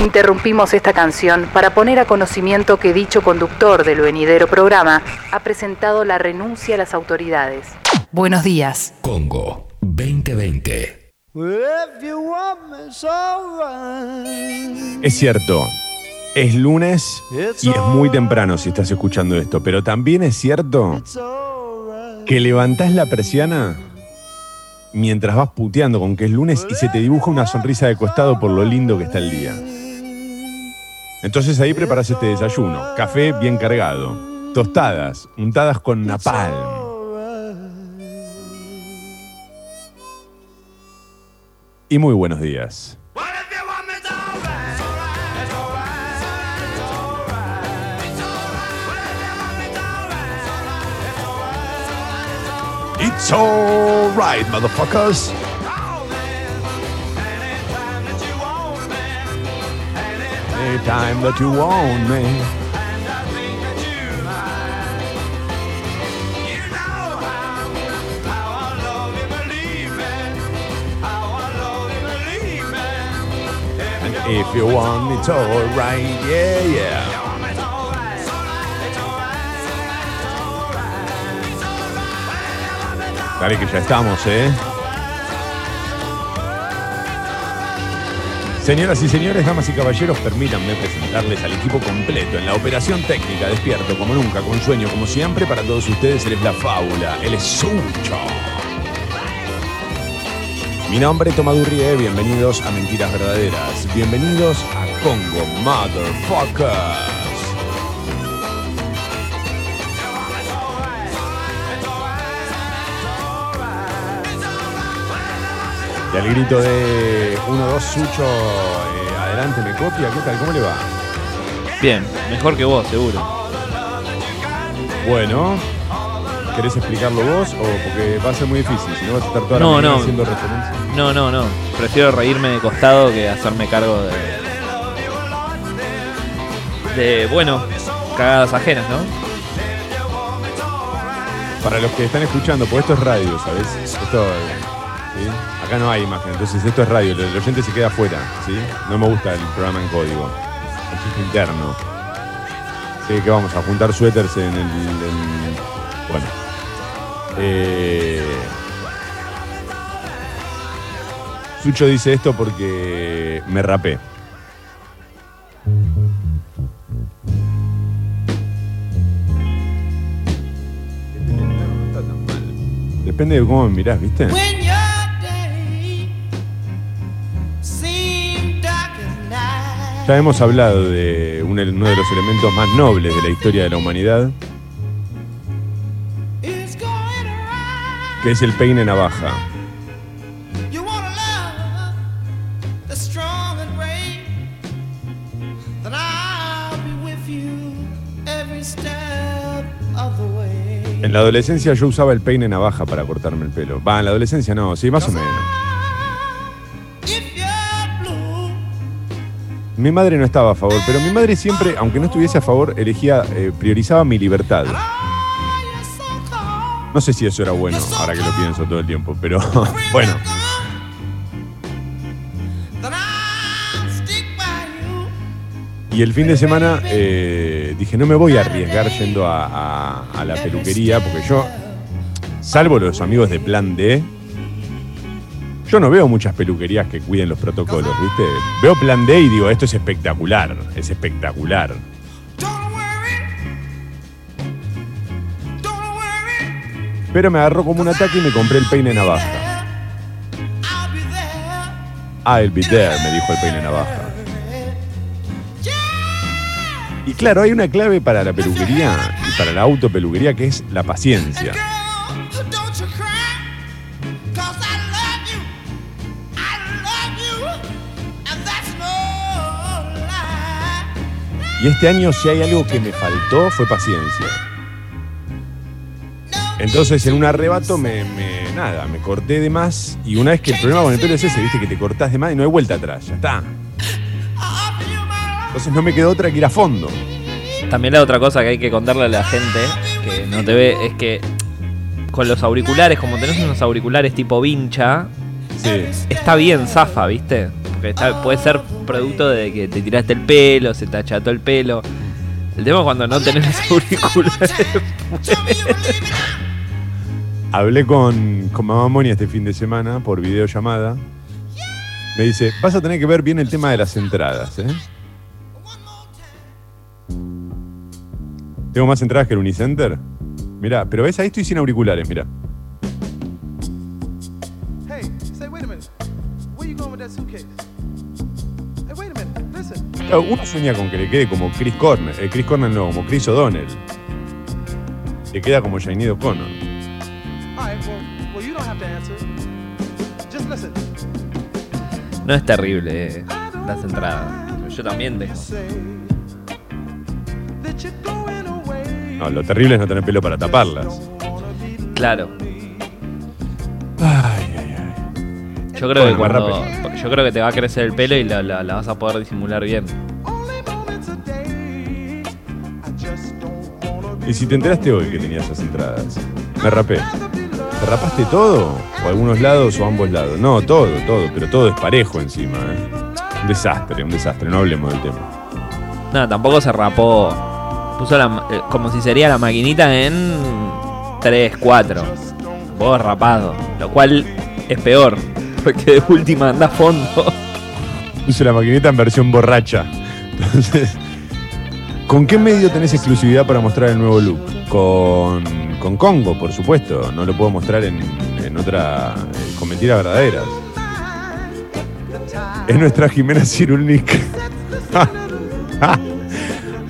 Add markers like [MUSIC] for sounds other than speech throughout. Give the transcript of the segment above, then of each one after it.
Interrumpimos esta canción para poner a conocimiento que dicho conductor del venidero programa ha presentado la renuncia a las autoridades. Buenos días. Congo 2020. Es cierto, es lunes y es muy temprano si estás escuchando esto, pero también es cierto que levantás la persiana mientras vas puteando con que es lunes y se te dibuja una sonrisa de costado por lo lindo que está el día. Entonces ahí preparas este desayuno. Café bien cargado. Tostadas, untadas con napalm. Y muy buenos días. It's alright, motherfuckers. Any time that you own me. And I think that you might. You know how, how I love. How I love. If and you if you want, me to, alright, right. yeah, yeah. Dale que ya estamos, ¿eh? Señoras y señores, damas y caballeros, permítanme presentarles al equipo completo en la operación técnica, despierto como nunca, con sueño como siempre, para todos ustedes él es la fábula, él es Sucho. Mi nombre es Tomadurrie, bienvenidos a Mentiras Verdaderas, bienvenidos a Congo Motherfuckers. Y al grito de 1, 2, Sucho, eh, adelante, me copia, ¿qué tal? ¿Cómo le va? Bien, mejor que vos, seguro. Bueno, ¿querés explicarlo vos o porque va a ser muy difícil? Si no vas a estar toda la No, mañana no. haciendo referencia. No, no, no. Prefiero reírme de costado que hacerme cargo de. De, bueno, cagadas ajenas, ¿no? Para los que están escuchando, pues esto es radio, ¿sabes? Esto, eh, Acá no hay imagen, entonces esto es radio, el oyente se queda afuera, ¿sí? No me gusta el programa en código, chiste interno. Sí, que vamos a juntar suéteres en el... en- bueno. Eh, Sucho dice esto porque me rapé. Depende de cómo me mirás, ¿viste? Ya hemos hablado de un- uno de los elementos más nobles de la historia de la humanidad, que es el peine navaja. En la adolescencia yo usaba el peine navaja para cortarme el pelo. Va, en la adolescencia no, sí, más o menos. Mi madre no estaba a favor, pero mi madre siempre, aunque no estuviese a favor, elegía, eh, priorizaba mi libertad. No sé si eso era bueno, ahora que lo pienso todo el tiempo, pero [LAUGHS] bueno. Y el fin de semana eh, dije, no me voy a arriesgar yendo a, a- a la peluquería, porque yo, salvo los amigos de Plan D, yo no veo muchas peluquerías que cuiden los protocolos, ¿viste? Veo Plan D y digo, esto es espectacular, es espectacular. Pero me agarró como un ataque y me compré el peine navaja. I'll be there, me dijo el peine navaja. Y claro, hay una clave para la peluquería y para la autopeluquería que es la paciencia. Y este año si hay algo que me faltó fue paciencia. Entonces en un arrebato me, me- nada, me corté de más y una vez que el problema con el pelo es ese, viste que te cortás de más y no hay vuelta atrás, ya está. Entonces no me quedó otra que ir a fondo. También la otra cosa que hay que contarle a la gente que no te ve es que con los auriculares, como tenés unos auriculares tipo vincha, Sí. está bien zafa, ¿viste? Puede ser producto de que te tiraste el pelo, se te acható el pelo. El tema es cuando no tenés los auriculares. Hablé con, con mamá Moni este fin de semana por videollamada. Me dice, vas a tener que ver bien el tema de las entradas, ¿eh? Tengo más entradas que el Unicenter. Mirá, pero ves, ahí estoy sin auriculares, mirá. Uno sueña con que le quede como Chris Cornell, eh, Chris Cornell no, como Chris O'Donnell. Le queda como Sinead O'Connor. All right, well, well, you don't have to answer. Just listen. No es terrible eh, las entradas. Yo también away. No, lo terrible es no tener pelo para taparlas. Claro. Ay. Yo creo que Bueno, más cuando, porque yo creo que te va a crecer el pelo y la, la- la vas a poder disimular bien. Y si te enteraste hoy que tenías esas entradas, me rapé. ¿Te rapaste todo? ¿O algunos lados o ambos lados? No, todo, todo, pero todo es parejo encima, ¿eh? Un desastre, un desastre, no hablemos del tema. No, tampoco se rapó. Puso la, ma- eh, como si sería la maquinita en 3, 4. Vos rapado. Lo cual es peor. Porque de última anda a fondo. Puse la maquinita en versión borracha. Entonces, ¿con qué medio tenés exclusividad para mostrar el nuevo look? Con, con Congo, por supuesto. No lo puedo mostrar en, en otra. eh, con mentiras verdaderas. Es nuestra Jimena Cirulnik. [LAUGHS] [LAUGHS]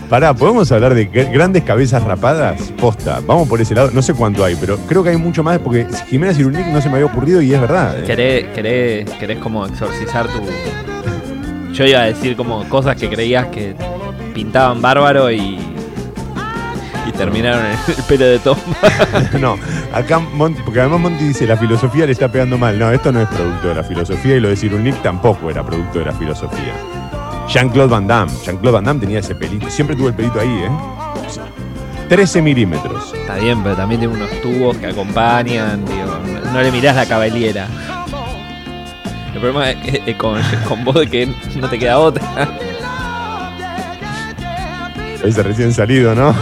Pará, ¿podemos hablar de gr- grandes cabezas rapadas? Posta, vamos por ese lado. No sé cuánto hay, pero creo que hay mucho más porque Jimena Cirulnik no se me había ocurrido y es verdad. ¿eh? ¿Querés, querés, querés como exorcizar tu. Yo iba a decir como cosas que creías que pintaban bárbaro y. Y terminaron en el pelo de Tom. [LAUGHS] No, acá Monty, porque además Monty dice la filosofía le está pegando mal. No, esto no es producto de la filosofía y lo de Cirulnik tampoco era producto de la filosofía. Jean-Claude Van Damme. Jean-Claude Van Damme tenía ese pelito. Siempre tuvo el pelito ahí, ¿eh? 13 milímetros. Está bien, pero también tiene unos tubos que acompañan, digo, no- le mirás la cabellera. El problema es que- con, con vos de que no te queda otra. Ese recién salido, ¿no?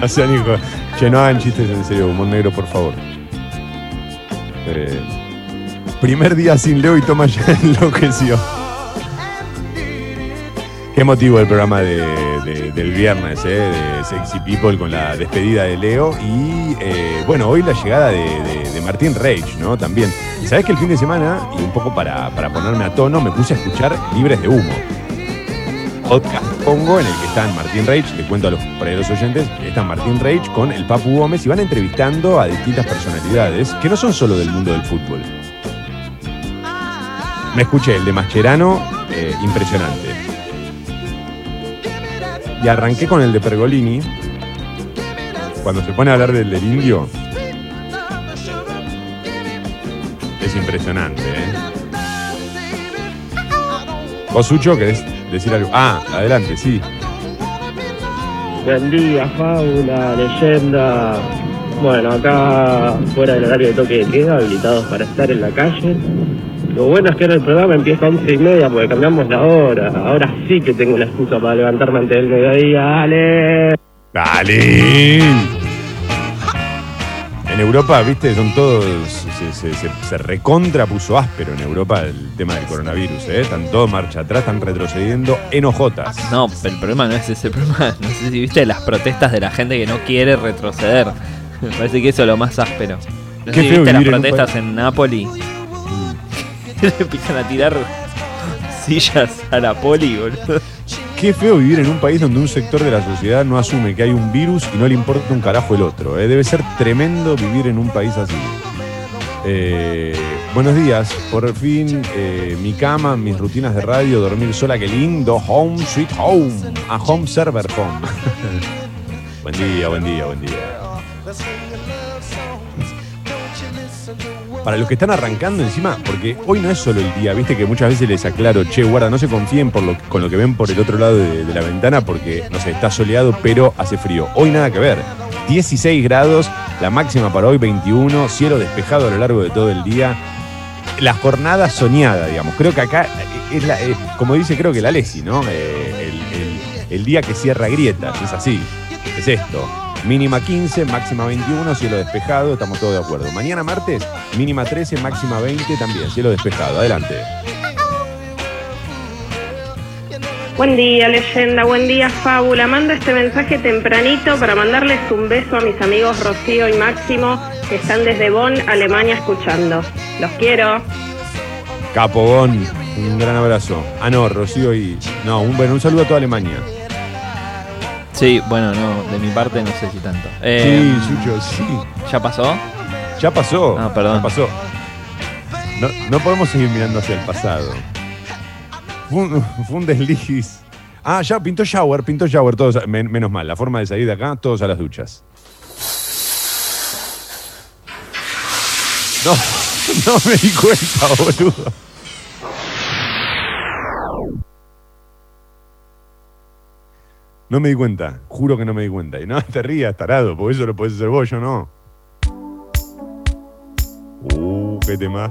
No sean hijos. Che, no hagan chistes en serio, humor negro, por favor. Eh, primer día sin Leo y Toma ya [LAUGHS] enloqueció. Qué motivo el programa de- de- del viernes, ¿eh? De Sexy People con la despedida de Leo. Y eh, bueno, hoy la llegada de, Martín Reich, ¿no? También. ¿Sabés que el fin de semana, y un poco para, para ponerme a tono, me puse a escuchar Libres de Humo? podcast pongo en el que están Martín Reich, le cuento a los, los oyentes, están Martín Reich con el Papu Gómez y van entrevistando a distintas personalidades que no son solo del mundo del fútbol. Me escuché el de Mascherano, eh, impresionante. Y arranqué con el de Pergolini. Cuando se pone a hablar del, del indio, es impresionante, ¿eh? ¿Vos, Sucho, querés decir algo? Ah, adelante, sí. Buen día, Fauna, leyenda. Bueno, acá fuera del horario de toque de queda, habilitados para estar en la calle. Lo bueno es que ahora el programa empieza a once y media porque cambiamos la hora. Ahora sí que tengo una excusa para levantarme antes del mediodía. ¡Dale! ¡Dale! En Europa, viste, son todos. Se, se- se- se recontra puso áspero en Europa el tema del coronavirus, ¿eh? Están todos marcha atrás, están retrocediendo en ojotas. No, pero el problema no es ese el problema. No sé si viste las protestas de la gente que no quiere retroceder. Me parece que eso es lo más áspero. No sé si viste las en protestas en Nápoli. [LAUGHS] Le empiezan a tirar sillas a la poli, boludo. Qué feo vivir en un país donde un sector de la sociedad no asume que hay un virus y no le importa un carajo el otro. ¿eh? Debe ser tremendo vivir en un país así. Eh, buenos días, por fin eh, mi cama, mis rutinas de radio, dormir sola, qué lindo, home, sweet home, a home server home. [LAUGHS] buen día, buen día, buen día. Para los que están arrancando encima, porque hoy no es solo el día, viste que muchas veces les aclaro, che, guarda, no se confíen por lo, con lo que ven por el otro lado de, la ventana, porque, no sé, está soleado, pero hace frío. Hoy nada que ver. 16 grados, la máxima para hoy 21, cielo despejado a lo largo de todo el día. La jornada soñada, digamos. Creo que acá es la- eh, como dice creo que la Lesi, ¿no? Eh, el día que cierra grietas, es así. Es esto. Mínima 15, máxima 21, cielo despejado, estamos todos de acuerdo. Mañana martes, mínima 13, máxima 20 también, cielo despejado. Adelante. Buen día, leyenda. Buen día, fábula. Mando este mensaje tempranito para mandarles un beso a mis amigos Rocío y Máximo que están desde Bonn, Alemania, escuchando. Los quiero. Capogón, un gran abrazo. Ah, no, Rocío y. No, un, bueno, un saludo a toda Alemania. Sí, bueno, no, de mi parte no sé si tanto. Eh, sí, Sucho, sí. ¿Ya pasó? Ya pasó. Ah, perdón. Ya pasó. No, no podemos seguir mirando hacia el pasado. Fue un, [LAUGHS] fue un desliz. Ah, ya pintó shower, pintó shower, todos, men- menos mal. La forma de salir de acá, todos a las duchas. No, [LAUGHS] no me di cuenta, boludo. No me di cuenta, juro que no me di cuenta. Y no [LAUGHS] te rías, tarado, porque eso lo puedes hacer vos, yo no. Uh, qué temas.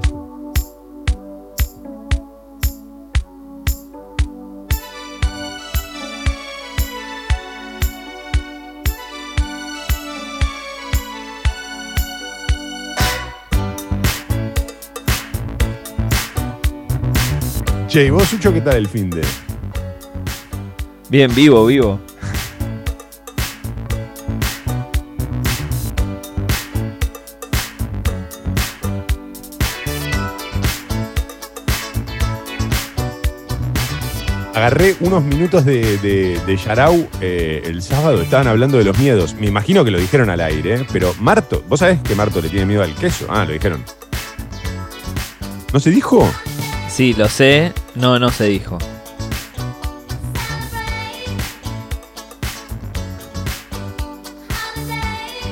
Che, ¿y vos, Sucho, qué tal el fin de? Bien, vivo, vivo. Agarré unos minutos de, de, Yarau eh, el sábado, estaban hablando de los miedos. Me imagino que lo dijeron al aire, ¿eh? pero Marto, ¿vos sabés que Marto le tiene miedo al queso? Ah, lo dijeron. ¿No se dijo? Sí, lo sé. No, no se dijo.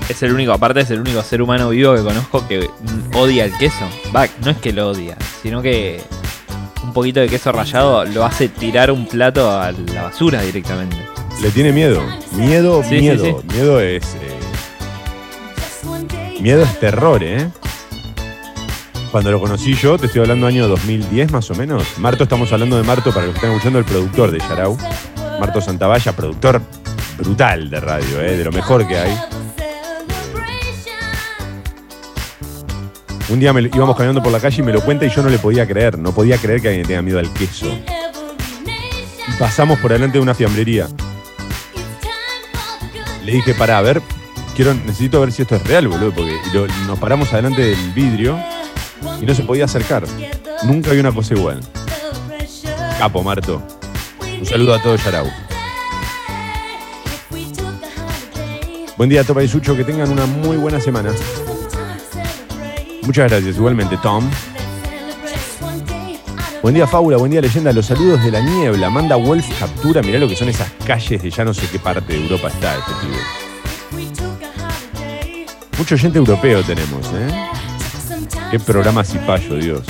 Es el único, aparte es el único ser humano vivo que conozco que odia el queso. Va, no es que lo odia, sino que un poquito de queso rallado lo hace tirar un plato a la basura directamente. Le tiene miedo. Miedo, Sí, sí, miedo. sí. Miedo es. eh, miedo es terror, ¿eh? Cuando lo conocí yo, te estoy hablando año 2010 más o menos. Marto, estamos hablando de Marto, para los que están escuchando, el productor de Yarau. Marto Santavalla, productor brutal de radio, ¿eh? de lo mejor que hay. Un día me íbamos caminando por la calle y me lo cuenta y yo no le podía creer. No podía creer que alguien tenga miedo al queso. Pasamos por delante de una fiambrería. Le dije, para, a ver, quiero, necesito ver si esto es real, boludo, porque nos paramos adelante del vidrio y no se podía acercar. Nunca vi una cosa igual. Capo, Marto. Un saludo a todo Yarau. Buen día, Topa y Sucho, que tengan una muy buena semana. Muchas gracias, igualmente, Tom. Buen día, Fábula, buen día, leyenda. Los saludos de la niebla. Manda Wolf captura. Mirá lo que son esas calles de ya no sé qué parte de Europa está este pibe. Mucho gente europeo tenemos, ¿eh? Qué programa cipayo, Dios.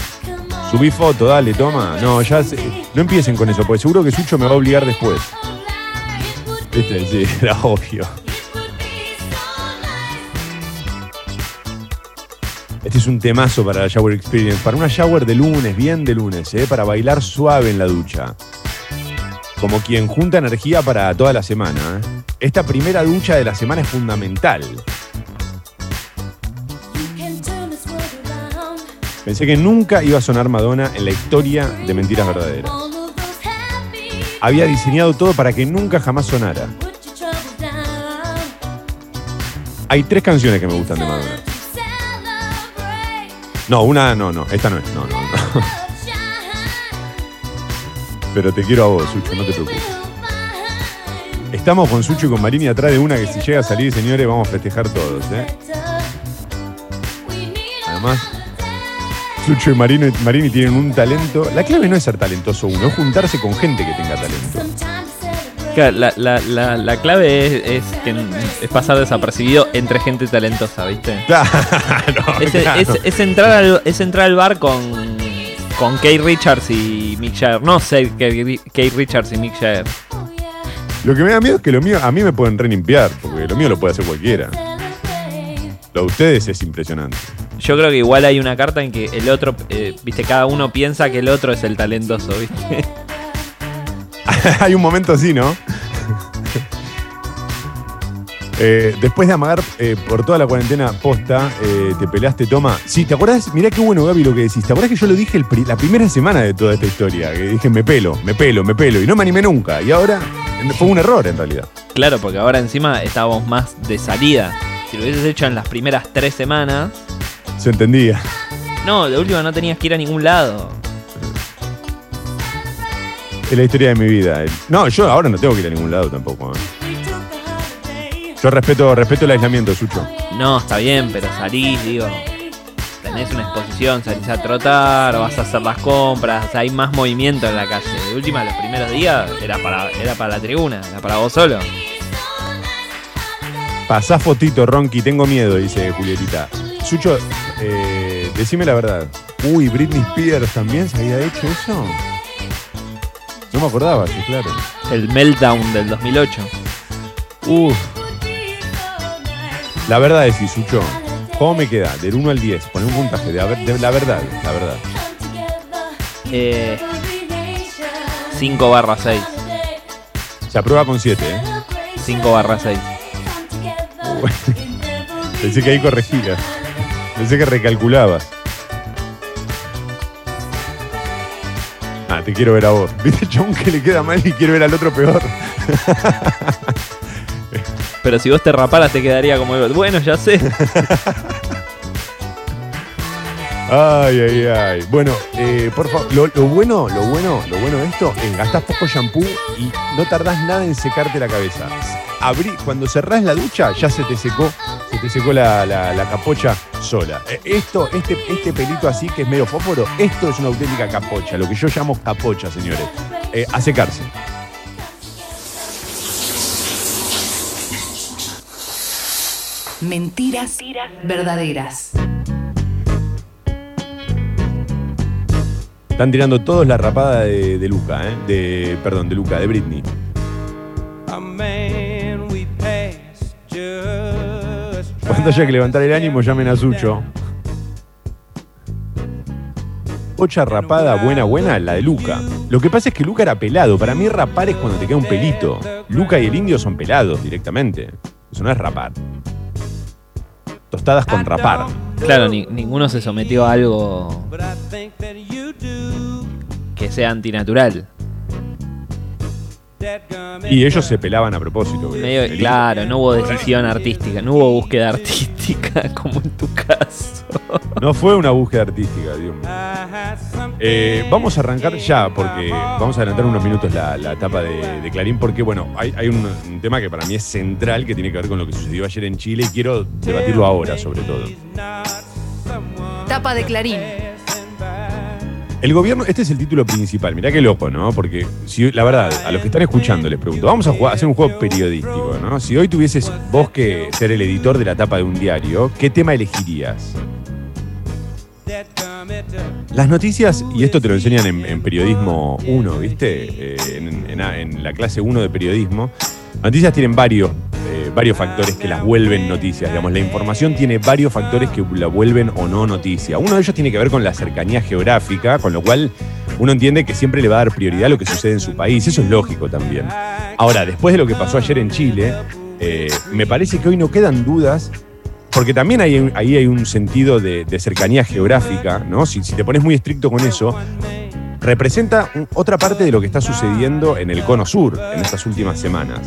Subí foto, dale, toma. No, ya sé- no empiecen con eso, porque seguro que Sucho me va a obligar después. Viste, sí, [LAUGHS] era obvio. Este es un temazo para la Shower Experience. Para una shower de lunes, bien de lunes, ¿eh? para bailar suave en la ducha. Como quien junta energía para toda la semana. ¿eh? Esta primera ducha de la semana es fundamental. Pensé que nunca iba a sonar Madonna en la historia de Mentiras Verdaderas. Había diseñado todo para que nunca jamás sonara. Hay tres canciones que me gustan de Madonna. No, una no, no, esta no es. No, no, no. Pero te quiero a vos, Sucho, no te preocupes. Estamos con Sucho y con Marini atrás de una que si llega a salir, señores, vamos a festejar todos, ¿eh? Además, Sucho y Marino- Marini tienen un talento. La clave no es ser talentoso uno, es juntarse con gente que tenga talento. Claro, la, la- la- la clave es, es que es pasar desapercibido entre gente talentosa, ¿viste? [LAUGHS] Claro, Es, claro. es- es entrar al, es entrar al bar con, con Kate Richards y Mick Jagger. No sé Kate Richards y Mick Jagger. Lo que me da miedo es que lo mío a mí me pueden relimpiar, porque lo mío lo puede hacer cualquiera. Lo de ustedes es impresionante. Yo creo que igual hay una carta en que el otro, eh, viste, cada uno piensa que el otro es el talentoso, viste. [LAUGHS] Hay un momento así, ¿no? Eh, después de amagar eh, por toda la cuarentena posta, eh, te peleaste, toma. Sí, ¿te acuerdas? Mirá qué bueno, Gaby, lo que decís. ¿Te acuerdas que yo lo dije el pri- la primera semana de toda esta historia? Que dije, me pelo, me pelo, me pelo. Y no me animé nunca. Y ahora fue un error, en realidad. Claro, porque ahora encima estábamos más de salida. Si lo hubieses hecho en las primeras tres semanas, Se entendía. no, de última no tenías que ir a ningún lado. Es la historia de mi vida. No, yo ahora no tengo que ir a ningún lado tampoco. ¿eh? Yo respeto, respeto el aislamiento, Sucho. No, está bien, pero salís, digo. Tenés una exposición, salís a trotar, vas a hacer las compras, o sea, hay más movimiento en la calle. De última, los primeros días era para, era para la tribuna, era para vos solo. Pasá fotito, Ronky, tengo miedo, dice Julietita. Sucho, eh, decime la verdad. Uy, Britney Spears también se había hecho eso. No me acordaba, sí, claro. El meltdown del 2008. Uf. La verdad es, Sucho, ¿cómo me queda? Del 1 al 10, poné un puntaje de, de la verdad, la verdad. Eh, 5 barra 6. Se aprueba con 7, ¿eh? 5 barra 6. [LAUGHS] Pensé que ahí corregías. Pensé que recalculabas. Ah, te quiero ver a vos. [LAUGHS] ¿Viste, chabón, que le queda mal y quiero ver al otro peor? [LAUGHS] Pero si vos te raparas te quedaría como el- Bueno, ya sé. [LAUGHS] Ay, ay, ay. Bueno, eh, por favor, lo, lo bueno, lo bueno, lo bueno de esto es gastás poco shampoo y no tardás nada en secarte la cabeza. Abrí, cuando cerrás la ducha, ya se te secó, se te secó la, la- la capocha sola. Eh, Esto, este, este pelito así que es medio fósforo, esto es una auténtica capocha, lo que yo llamo capocha, señores. Eh, a secarse. Mentiras verdaderas. Están tirando todos la rapada de, de Luca, ¿eh? De, perdón, de Luca, de Britney. Cuando haya que levantar el ánimo, llamen a Sucho. Pocha rapada, buena, buena, la de Luca. Lo que pasa es que Luca era pelado. Para mí rapar es cuando te queda un pelito. Luca y el indio son pelados directamente. Eso no es rapar. Tostadas con rapar. Claro, ni- ninguno se sometió a algo que sea antinatural. Y ellos se pelaban a propósito. Medio- claro, no hubo decisión artística, no hubo búsqueda artística [LAUGHS] como en tu caso. No fue una búsqueda artística, Dios mío. Eh, vamos a arrancar ya, porque vamos a adelantar unos minutos la, la etapa de, de Clarín, porque bueno, hay, hay un, un tema que para mí es central, que tiene que ver con lo que sucedió ayer en Chile, y quiero debatirlo ahora, sobre todo. Tapa de Clarín. El gobierno, este es el título principal, mirá qué loco, ¿no? Porque si, la verdad, a los que están escuchando les pregunto, vamos a, hacer un juego periodístico, ¿no? Si hoy tuvieses vos que ser el editor de la tapa de un diario, ¿qué tema elegirías? Las noticias, y esto te lo enseñan en, periodismo 1, ¿viste? Eh, en- en la clase 1 de periodismo. Noticias tienen varios, eh, varios factores que las vuelven noticias. Digamos, la información tiene varios factores que la vuelven o no noticia. Uno de ellos tiene que ver con la cercanía geográfica, con lo cual uno entiende que siempre le va a dar prioridad a lo que sucede en su país. Eso es lógico también. Ahora, después de lo que pasó ayer en Chile, eh, me parece que hoy no quedan dudas porque también ahí hay un sentido de, cercanía geográfica, ¿no? Si te pones muy estricto con eso, representa otra parte de lo que está sucediendo en el cono sur en estas últimas semanas.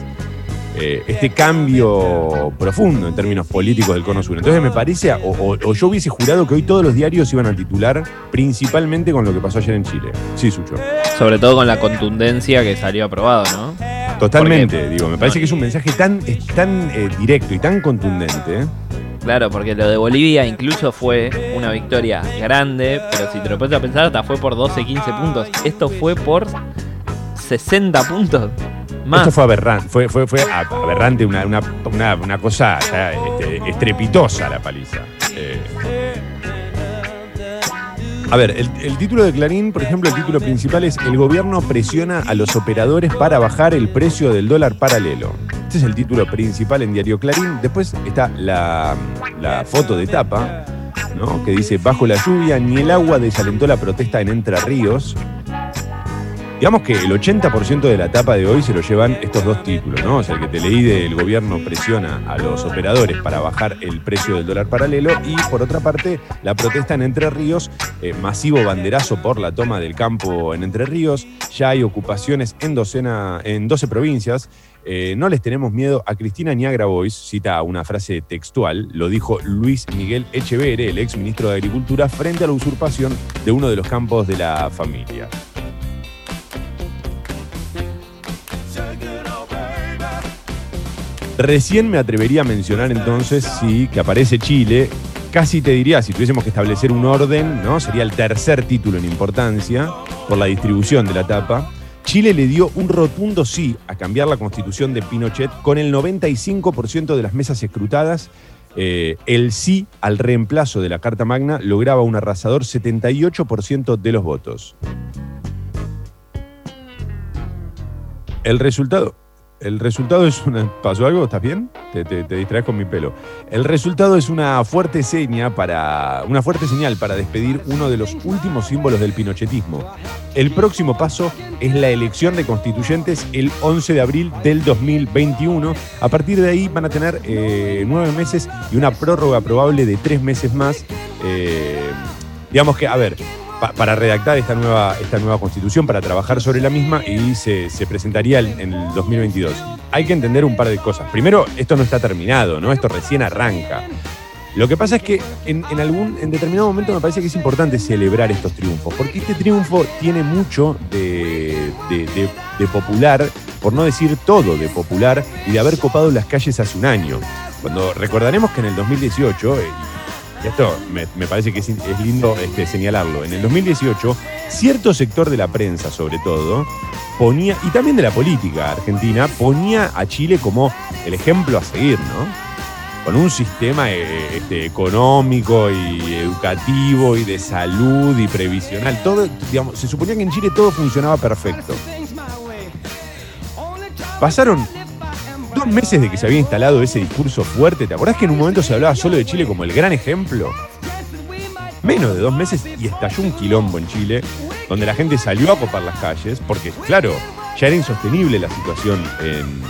Eh, este cambio profundo en términos políticos del cono sur. Entonces me parece, o, o- o yo hubiese jurado que hoy todos los diarios iban a titular principalmente con lo que pasó ayer en Chile. Sí, Sucho. Sobre todo con la contundencia que salió aprobado, ¿no? Totalmente, digo, me parece que es un mensaje tan, tan eh, directo y tan contundente. Claro, porque lo de Bolivia incluso fue una victoria grande, pero si te lo a pensar, hasta fue por 12, 15 puntos. Esto fue por 60 puntos. Más. Esto fue aberrante, fue, fue, aberrante, una, una, una- cosa ya, este, estrepitosa la paliza. Eh, a ver, el título de Clarín, por ejemplo, el título principal es El gobierno presiona a los operadores para bajar el precio del dólar paralelo. Este es el título principal en Diario Clarín. Después está la, la foto de tapa, ¿no? que dice, bajo la lluvia ni el agua desalentó la protesta en Entre Ríos. Digamos que el 80% de la etapa de hoy se lo llevan estos dos títulos, ¿no? O sea, el que te leí del gobierno presiona a los operadores para bajar el precio del dólar paralelo y por otra parte la protesta en Entre Ríos, eh, masivo banderazo por la toma del campo en Entre Ríos, ya hay ocupaciones en, docena, en 12 provincias. Eh, no les tenemos miedo a Cristina ni a Grabois, cita una frase textual, lo dijo Luis Miguel Echeverre, el ex ministro de Agricultura, frente a la usurpación de uno de los campos de la familia. Recién me atrevería a mencionar entonces, sí, que aparece Chile. Casi te diría, si tuviésemos que establecer un orden, ¿no? Sería el tercer título en importancia por la distribución de la etapa. Chile le dio un rotundo sí a cambiar la constitución de Pinochet con el 95% de las mesas escrutadas. Eh, el sí al reemplazo de la Carta Magna lograba un arrasador 78% de los votos. El resultado, el resultado es una. ¿Pasó algo? ¿Estás bien? Te, distraes con mi pelo. El resultado es una fuerte seña para. una fuerte señal para despedir uno de los últimos símbolos del pinochetismo. El próximo paso es la elección de constituyentes el 11 de abril del 2021. A partir de ahí van a tener eh, nueve meses y una prórroga probable de tres meses más. Eh, digamos que, a ver, pa- para redactar esta nueva, esta nueva constitución, para trabajar sobre la misma y se, se presentaría el- en el 2022. Hay que entender un par de cosas. Primero, esto no está terminado, ¿no? Esto recién arranca. Lo que pasa es que en, en algún, en determinado momento me parece que es importante celebrar estos triunfos, porque este triunfo tiene mucho de, de- popular, por no decir todo de popular, y de haber copado las calles hace un año. Cuando recordaremos que en el 2018, eh, esto me, parece que es lindo este, señalarlo, en el 2018, cierto sector de la prensa, sobre todo, ponía, y también de la política argentina, ponía a Chile como el ejemplo a seguir, ¿no? Con un sistema eh, este, económico y educativo y de salud y previsional. Todo, digamos, se suponía que en Chile todo funcionaba perfecto. Pasaron dos meses de que se había instalado ese discurso fuerte. ¿Te acordás que en un momento se hablaba solo de Chile como el gran ejemplo? Menos de dos meses y estalló un quilombo en Chile, donde la gente salió a copar las calles, porque, claro, ya era insostenible la situación en,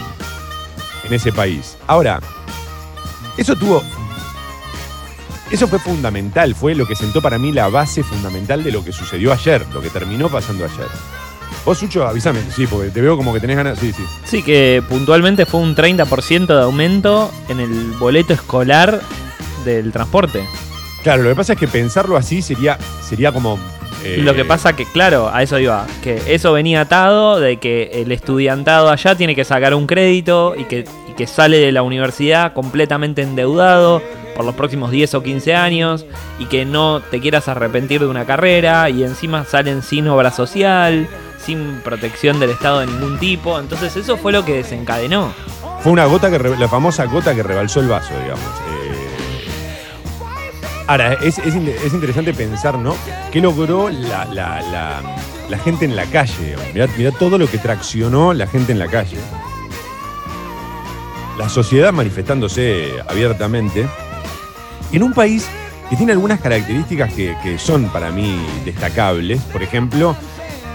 en ese país. Ahora, eso tuvo. Eso fue fundamental, fue lo que sentó para mí la base fundamental de lo que sucedió ayer, lo que terminó pasando ayer. Vos, Sucho, avísame, sí, porque te veo como que tenés ganas. Sí, sí. Sí, que puntualmente fue un 30% de aumento en el boleto escolar del transporte. Claro, lo que pasa es que pensarlo así sería, sería como. eh, Lo que pasa que, claro, a eso iba, que eso venía atado de que el estudiantado allá tiene que sacar un crédito y que, y que sale de la universidad completamente endeudado por los próximos 10 o 15 años y que no te quieras arrepentir de una carrera y encima salen sin obra social, sin protección del Estado de ningún tipo. Entonces eso fue lo que desencadenó. Fue una gota que. la famosa gota que rebalsó el vaso, digamos. Eh, Ahora, es, es in- es interesante pensar, ¿no? ¿Qué logró la, la- gente en la calle? Mirá, todo lo que traccionó la gente en la calle. La sociedad manifestándose abiertamente. En un país que tiene algunas características que son para mí destacables. Por ejemplo,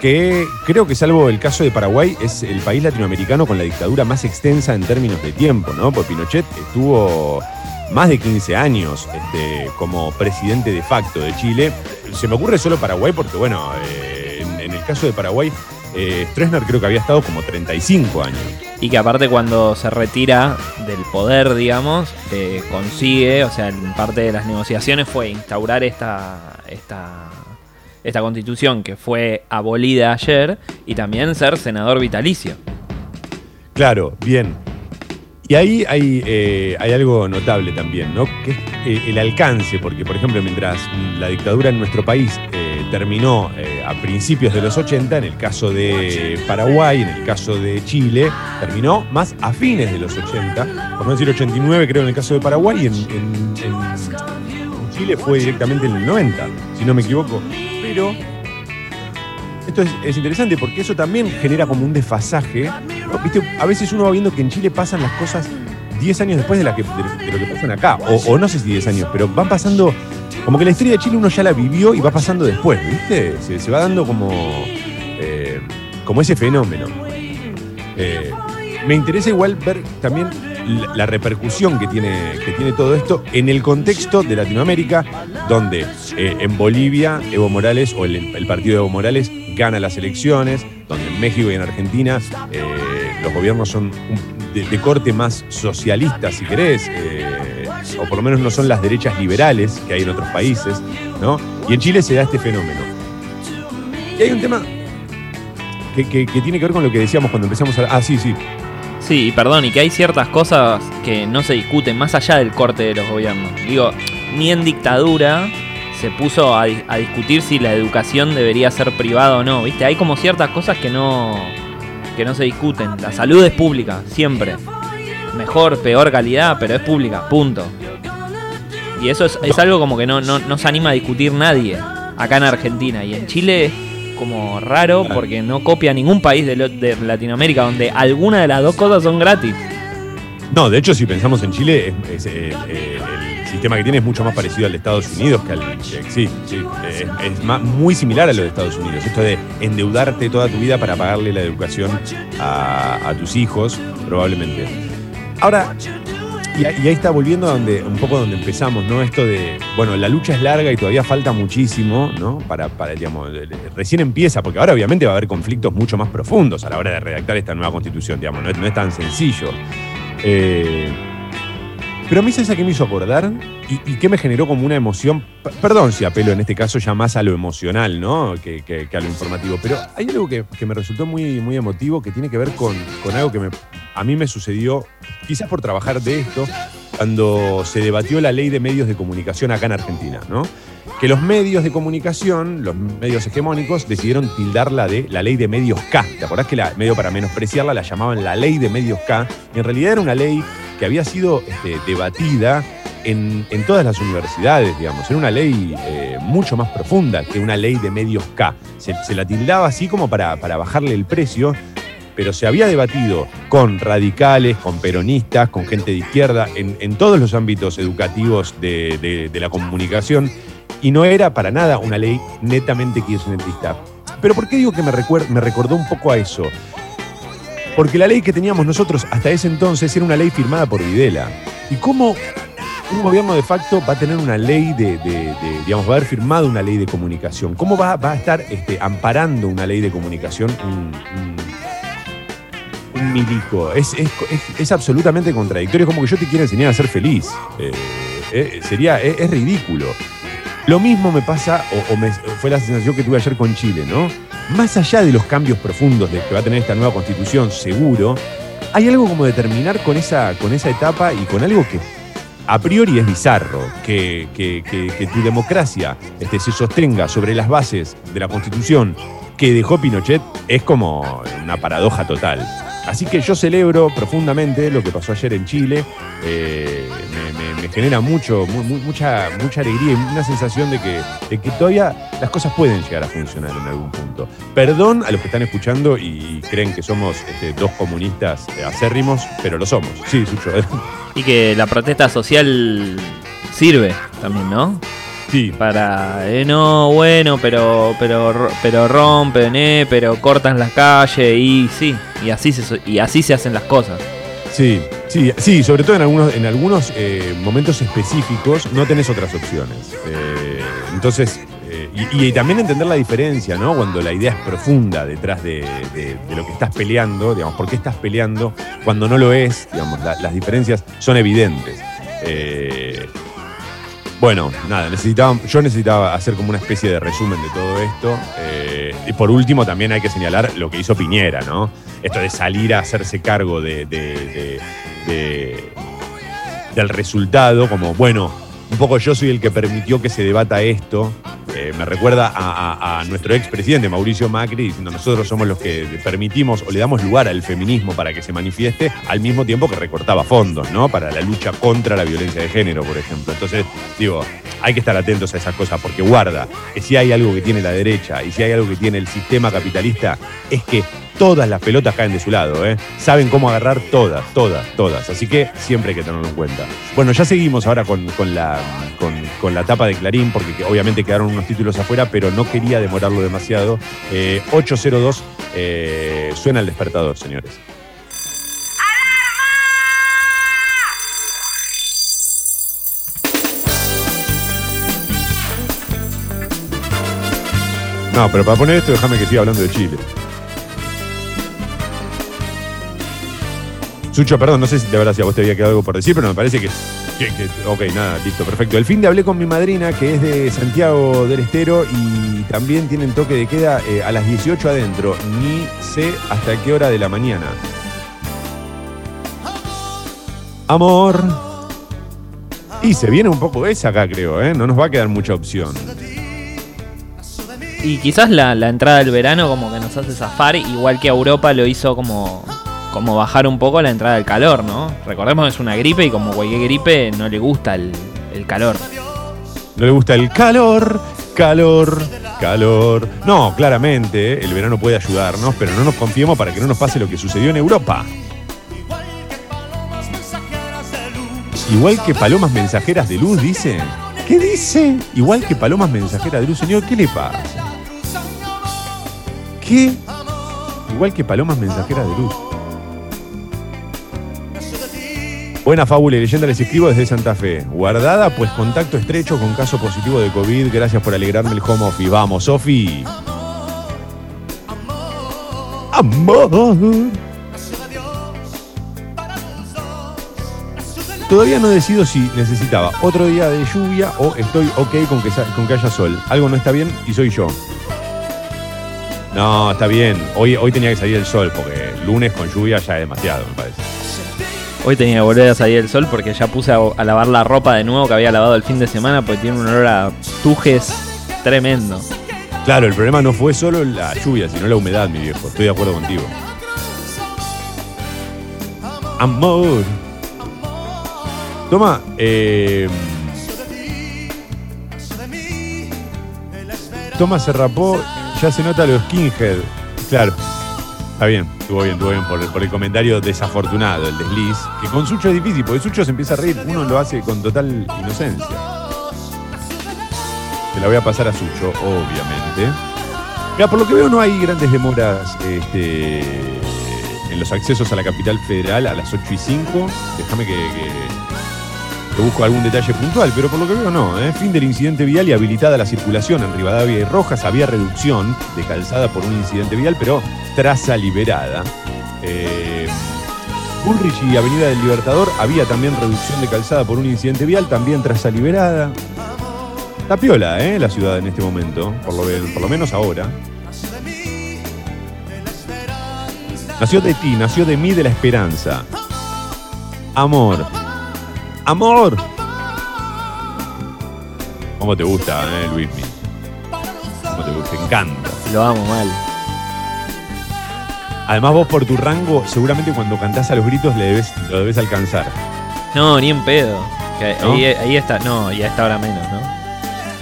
que creo que salvo el caso de Paraguay, es el país latinoamericano con la dictadura más extensa en términos de tiempo, ¿no? Porque Pinochet estuvo más de 15 años este, como presidente de facto de Chile. Se me ocurre solo Paraguay porque, bueno, eh, en, el caso de Paraguay, eh, creo que había estado como 35 años. Y que aparte cuando se retira del poder, digamos, eh, consigue, o sea, parte de las negociaciones fue instaurar esta, esta, esta constitución que fue abolida ayer y también ser senador vitalicio. Claro, bien. Y ahí hay, eh, hay algo notable también, ¿no? Que es eh, el alcance, porque por ejemplo, mientras la dictadura en nuestro país eh, terminó a principios de los 80, en el caso de Paraguay, en el caso de Chile, terminó más a fines de los 80, por no decir 89 creo en el caso de Paraguay, y en Chile fue directamente en el 90, si no me equivoco. Pero esto es, es interesante porque eso también genera como un desfasaje. A veces uno va viendo que en Chile pasan las cosas 10 años después de, la que, de, de lo que pasan acá. O, no sé si 10 años, pero van pasando. Como que la historia de Chile uno ya la vivió y va pasando después, ¿viste? Se, se va dando como. eh, como ese fenómeno. Eh, me interesa igual ver también la, repercusión que tiene, que tiene todo esto en el contexto de Latinoamérica, donde eh, en Bolivia Evo Morales o el, partido de Evo Morales gana las elecciones, donde en México y en Argentina eh, los gobiernos son de corte más socialista, si querés, eh, o por lo menos no son las derechas liberales que hay en otros países, ¿no? Y en Chile se da este fenómeno. Y hay un tema que, que- que tiene que ver con lo que decíamos cuando empezamos a... Ah, sí, sí. Sí, perdón, y que hay ciertas cosas que no se discuten más allá del corte de los gobiernos. Digo, ni en dictadura se puso a, a discutir si la educación debería ser privada o no, ¿viste? Hay como ciertas cosas que no que no se discuten. La salud es pública, siempre. Mejor, peor calidad, pero es pública, punto. Y eso es, es algo como que no, no, no se anima a discutir nadie acá en Argentina. Y en Chile como raro porque no copia ningún país de, Latinoamérica donde alguna de las dos cosas son gratis. No, de hecho, si pensamos en Chile, eh, eh, el sistema que tiene es mucho más parecido al de Estados Unidos que al. que- sí, sí. Es, ma- muy similar a lo de Estados Unidos. Esto de endeudarte toda tu vida para pagarle la educación a tus hijos, probablemente. Ahora, y, ahí está volviendo a donde, un poco donde empezamos, ¿no? Esto de, bueno, la lucha es larga y todavía falta muchísimo, ¿no? Para, para digamos, recién empieza, porque ahora obviamente va a haber conflictos mucho más profundos a la hora de redactar esta nueva constitución, digamos, no es, no es tan sencillo. Eh, pero a mí esa que me hizo acordar y, y que me generó como una emoción, perdón si apelo en este caso ya más a lo emocional, ¿no? Que, a lo informativo, pero hay algo que, que me resultó muy, muy emotivo que tiene que ver con, con algo que me- a mí me sucedió, quizás por trabajar de esto, cuando se debatió la ley de medios de comunicación acá en Argentina, ¿no? Que los medios de comunicación, los medios hegemónicos, decidieron tildarla de la ley de medios K. ¿Te acordás que la medio para menospreciarla la llamaban la ley de medios K? Y en realidad era una ley que había sido este, debatida en, en todas las universidades, digamos. Era una ley eh, mucho más profunda que una ley de medios K. Se, se la tildaba así como para, para bajarle el precio, pero se había debatido con radicales, con peronistas, con gente de izquierda, en, en todos los ámbitos educativos de, de- de la comunicación, y no era para nada una ley netamente kirchnerista. Pero ¿por qué digo que me, recuer- me recordó un poco a eso? Porque la ley que teníamos nosotros hasta ese entonces era una ley firmada por Videla. ¿Y cómo un gobierno de facto va a tener una ley de, digamos, va a haber firmado una ley de comunicación? ¿Cómo va, a estar este, amparando una ley de comunicación un, milico? Es, es- es- absolutamente contradictorio. Es como que yo te quiero enseñar a ser feliz. Eh, eh, sería, es, ridículo. Lo mismo me pasa, o, o me- fue la sensación que tuve ayer con Chile, ¿no? Más allá de los cambios profundos de que va a tener esta nueva constitución, seguro, hay algo como de terminar con esa, con esa etapa y con algo que a priori es bizarro, que, tu democracia este, se sostenga sobre las bases de la constitución que dejó Pinochet, es como una paradoja total. Así que yo celebro profundamente lo que pasó ayer en Chile. Eh, me, genera mucho, mu- mu- mucha, mucha alegría y una sensación de que, de que todavía las cosas pueden llegar a funcionar en algún punto. Perdón a los que están escuchando y creen que somos este, dos comunistas eh, acérrimos, pero lo somos. Sí, Sucho. Y que la protesta social sirve también, ¿no? Sí. Para, eh, no, bueno, pero, pero, ro- pero rompen, eh, pero cortan las calles y sí, y así se, y así se hacen las cosas. Sí, sí, sí, sobre todo en algunos, en algunos eh, momentos específicos no tenés otras opciones. Eh, entonces, eh, y, también entender la diferencia, ¿no? Cuando la idea es profunda detrás de, lo que estás peleando, digamos, por qué estás peleando, cuando no lo es, digamos, la- las diferencias son evidentes. Bueno, nada, necesitaba, yo necesitaba hacer como una especie de resumen de todo esto. eh, y por último, también hay que señalar lo que hizo Piñera, ¿no? Esto de salir a hacerse cargo de- del resultado, como, bueno, un poco yo soy el que permitió que se debata esto. Eh, me recuerda a, a- nuestro expresidente Mauricio Macri diciendo nosotros somos los que permitimos o le damos lugar al feminismo para que se manifieste, al mismo tiempo que recortaba fondos, ¿no? Para la lucha contra la violencia de género, por ejemplo. Entonces, digo, hay que estar atentos a esas cosas porque guarda que si hay algo que tiene la derecha y si hay algo que tiene el sistema capitalista es que todas las pelotas caen de su lado, ¿eh? Saben cómo agarrar todas, todas, todas. Así que siempre hay que tenerlo en cuenta. Bueno, ya seguimos ahora con, con la, con, la tapa de Clarín, porque que- obviamente quedaron unos títulos afuera, pero no quería demorarlo demasiado. Eh, 802 eh, suena el despertador, señores. No, pero para poner esto, déjame que siga hablando de Chile. Sucho, perdón, no sé si de verdad si a vos te había quedado algo por decir, pero me parece que, que- Ok, nada, listo, perfecto. El fin de hablé con mi madrina, que es de Santiago del Estero, y también tienen toque de queda eh, a las 18 adentro. Ni sé hasta qué hora de la mañana. Amor. Y se viene un poco esa acá, creo, ¿eh? No nos va a quedar mucha opción. Y quizás la, la entrada del verano como que nos hace zafar, igual que Europa lo hizo como, como bajar un poco la entrada del calor, ¿no? Recordemos que es una gripe y como cualquier gripe no le gusta el, el calor. No le gusta el calor, calor, calor. No, claramente, ¿eh? el verano puede ayudarnos, pero no nos confiemos para que no nos pase lo que sucedió en Europa. Igual que palomas mensajeras de luz, dice. ¿Qué dice? Igual que palomas mensajeras de luz, señor, ¿qué le pasa? ¿Qué? Igual que palomas mensajeras de luz. Buena fábula y leyenda les escribo desde Santa Fe. Guardada, pues contacto estrecho con caso positivo de COVID. Gracias por alegrarme el home office. Vamos, Sofi. Amor. Todavía no decido si necesitaba otro día de lluvia o estoy ok con que, haya sol. Algo no está bien y soy yo. No, está bien. Hoy, hoy tenía que salir el sol porque lunes con lluvia ya es demasiado, me parece. Hoy tenía que volver a salir el sol porque ya puse a, lavar la ropa de nuevo que había lavado el fin de semana porque tiene un olor a tujes tremendo. Claro, el problema no fue solo la lluvia, sino la humedad, mi viejo. Estoy de acuerdo contigo. Amor. Toma, eh, Toma se rapó, ya se nota los skinhead. Claro. Está bien, estuvo bien, estuvo bien por, el comentario desafortunado, el desliz. Que con Sucho es difícil, porque Sucho se empieza a reír. Uno lo hace con total inocencia. Se la voy a pasar a Sucho, obviamente. Mira, por lo que veo no hay grandes demoras este, en los accesos a la capital federal a las 8 y 5. Déjame que- que busco algún detalle puntual, pero por lo que veo no. ¿eh? Fin del incidente vial y habilitada la circulación en Rivadavia y Rojas. Había reducción de calzada por un incidente vial, pero traza liberada. Eh, Bullrich y Avenida del Libertador había también reducción de calzada por un incidente vial, también traza liberada. Está piola, ¿eh? La ciudad en este momento, por lo, por lo menos ahora. Nació de ti, nació de mí, de la esperanza. Amor. Amor. ¿Cómo te gusta, eh, Luismi? ¿Cómo te gusta? Te encanta. Lo amo mal. Además, vos por tu rango, seguramente cuando cantás a los gritos le debes, lo debes alcanzar. No, ni en pedo. Que ¿No? ahí, ahí está, no, y a esta hora menos, ¿no?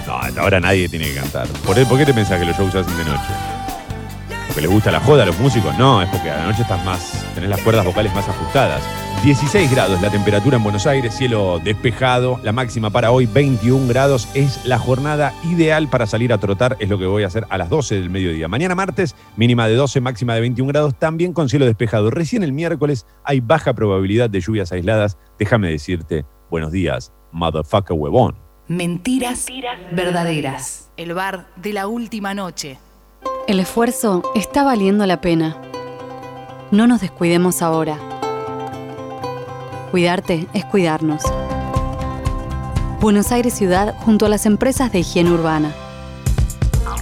No, hasta ahora nadie tiene que cantar. ¿Por, por qué te pensás que los shows se hacen de noche? ¿Porque les gusta la joda a los músicos? No, es porque a la noche estás más, tenés las cuerdas vocales más ajustadas. 16 grados la temperatura en Buenos Aires, cielo despejado. La máxima para hoy, 21 grados. Es la jornada ideal para salir a trotar. Es lo que voy a hacer a las 12 del mediodía. Mañana martes, mínima de 12, máxima de 21 grados, también con cielo despejado. Recién el miércoles hay baja probabilidad de lluvias aisladas. Déjame decirte, buenos días, motherfucker huevón. Mentiras verdaderas. El bar de la última noche. El esfuerzo está valiendo la pena. No nos descuidemos ahora. Cuidarte es cuidarnos. Buenos Aires Ciudad junto a las empresas de higiene urbana.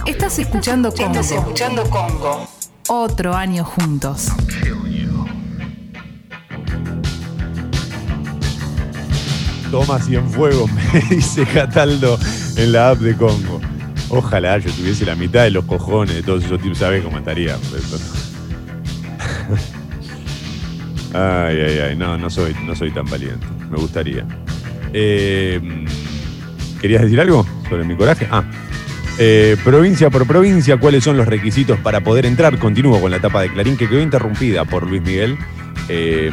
Estás escuchando Congo. escuchando Congo. Otro año juntos. Toma Cienfuegos, [LAUGHS] me dice Cataldo en la app de Congo. Ojalá yo tuviese la mitad de los cojones de todos esos tipos, ¿sabes cómo estaría? [LAUGHS] Ay, ay, ay, no, no soy, no soy tan valiente. Me gustaría. Eh, ¿Querías decir algo sobre mi coraje? Ah, Eh, provincia por provincia, ¿cuáles son los requisitos para poder entrar? Continúo con la etapa de Clarín que quedó interrumpida por Luis Miguel. Eh,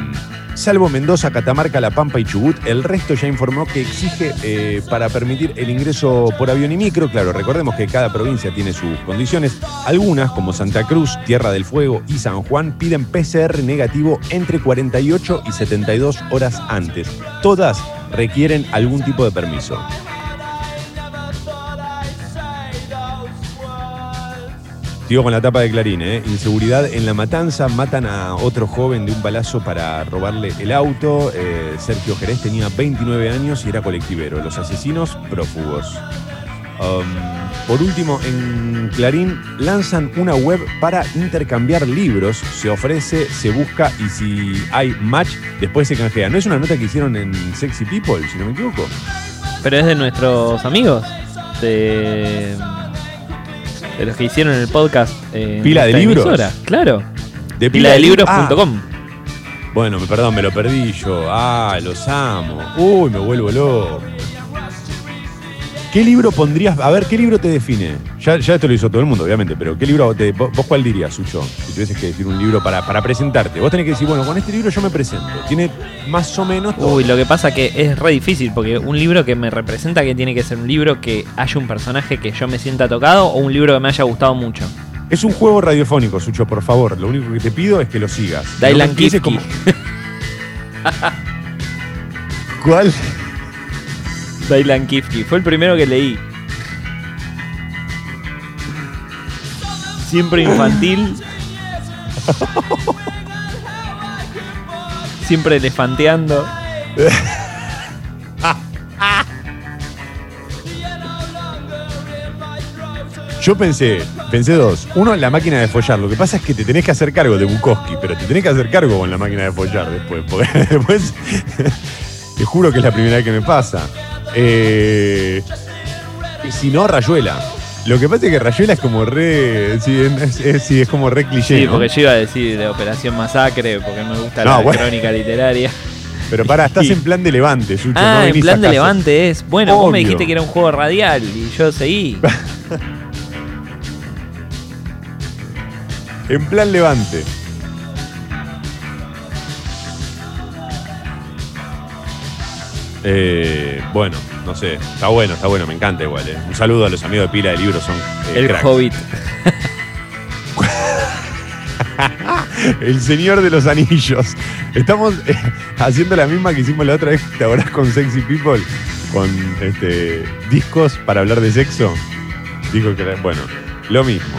salvo Mendoza, Catamarca, La Pampa y Chubut, el resto ya informó que exige eh, para permitir el ingreso por avión y micro. Claro, recordemos que cada provincia tiene sus condiciones. Algunas, como Santa Cruz, Tierra del Fuego y San Juan, piden PCR negativo entre 48 y 72 horas antes. Todas requieren algún tipo de permiso. Sigo con la tapa de Clarín, ¿eh? Inseguridad en La Matanza, matan a otro joven de un balazo para robarle el auto. Eh, Sergio Jerez tenía 29 años y era colectivero. Los asesinos, prófugos. Um, por último, en Clarín lanzan una web para intercambiar libros. Se ofrece, se busca y si hay match, después se canjea. ¿No es una nota que hicieron en Sexy People, si no me equivoco? Pero es de nuestros amigos. De, de los que hicieron el podcast. eh, en ¿Pila de libros? emisora. Claro. De Piladelibros.com. Ah, bueno, perdón, me lo perdí yo. Ah, los amo. Uy, me vuelvo loco. ¿Qué libro pondrías? A ver, ¿qué libro te define? Ya, ya esto lo hizo todo el mundo, obviamente, pero ¿qué libro te, vos, vos cuál dirías, Sucho? Si tuvieses que decir un libro para, para presentarte. Vos tenés que decir, bueno, con este libro yo me presento. Tiene más o menos todo. Uy, lo que pasa que es re difícil porque un libro que me representa que tiene que ser un libro que haya un personaje que yo me sienta tocado o un libro que me haya gustado mucho. Es un juego radiofónico, Sucho, por favor. Lo único que te pido es que lo sigas. No Dylan empieces Kifke. [LAUGHS] ¿Cuál? Dylan Kifke. Fue el primero que leí. Siempre infantil. Siempre elefanteando. Yo pensé, pensé dos. Uno, la máquina de follar. Lo que pasa es que te tenés que hacer cargo de Bukowski, pero te tenés que hacer cargo con la máquina de follar después. Porque [LAUGHS] después, te juro que es la primera vez que me pasa. Eh, si no, Rayuela. Lo que pasa es que Rayuela es como re. Sí, es, es- sí, es como re cliché. Sí, ¿no? porque yo iba a decir de Operación Masacre, porque me gusta No, la bueno. crónica literaria. Pero pará, estás [LAUGHS] en plan de levante, Sucho. no Ah, en plan de levante es. Bueno, vos me Obvio. dijiste que era un juego radial y yo seguí. [LAUGHS] En plan levante. Eh, bueno, no sé, está bueno, está bueno, me encanta igual. eh. Un saludo a los amigos de Pila de Libros, son eh, El cracks. Hobbit. [LAUGHS] El Señor de los Anillos. Estamos eh, haciendo la misma que hicimos la otra vez, ¿te acordás con Sexy People? Con este, discos para hablar de sexo. Dijo que bueno, lo mismo.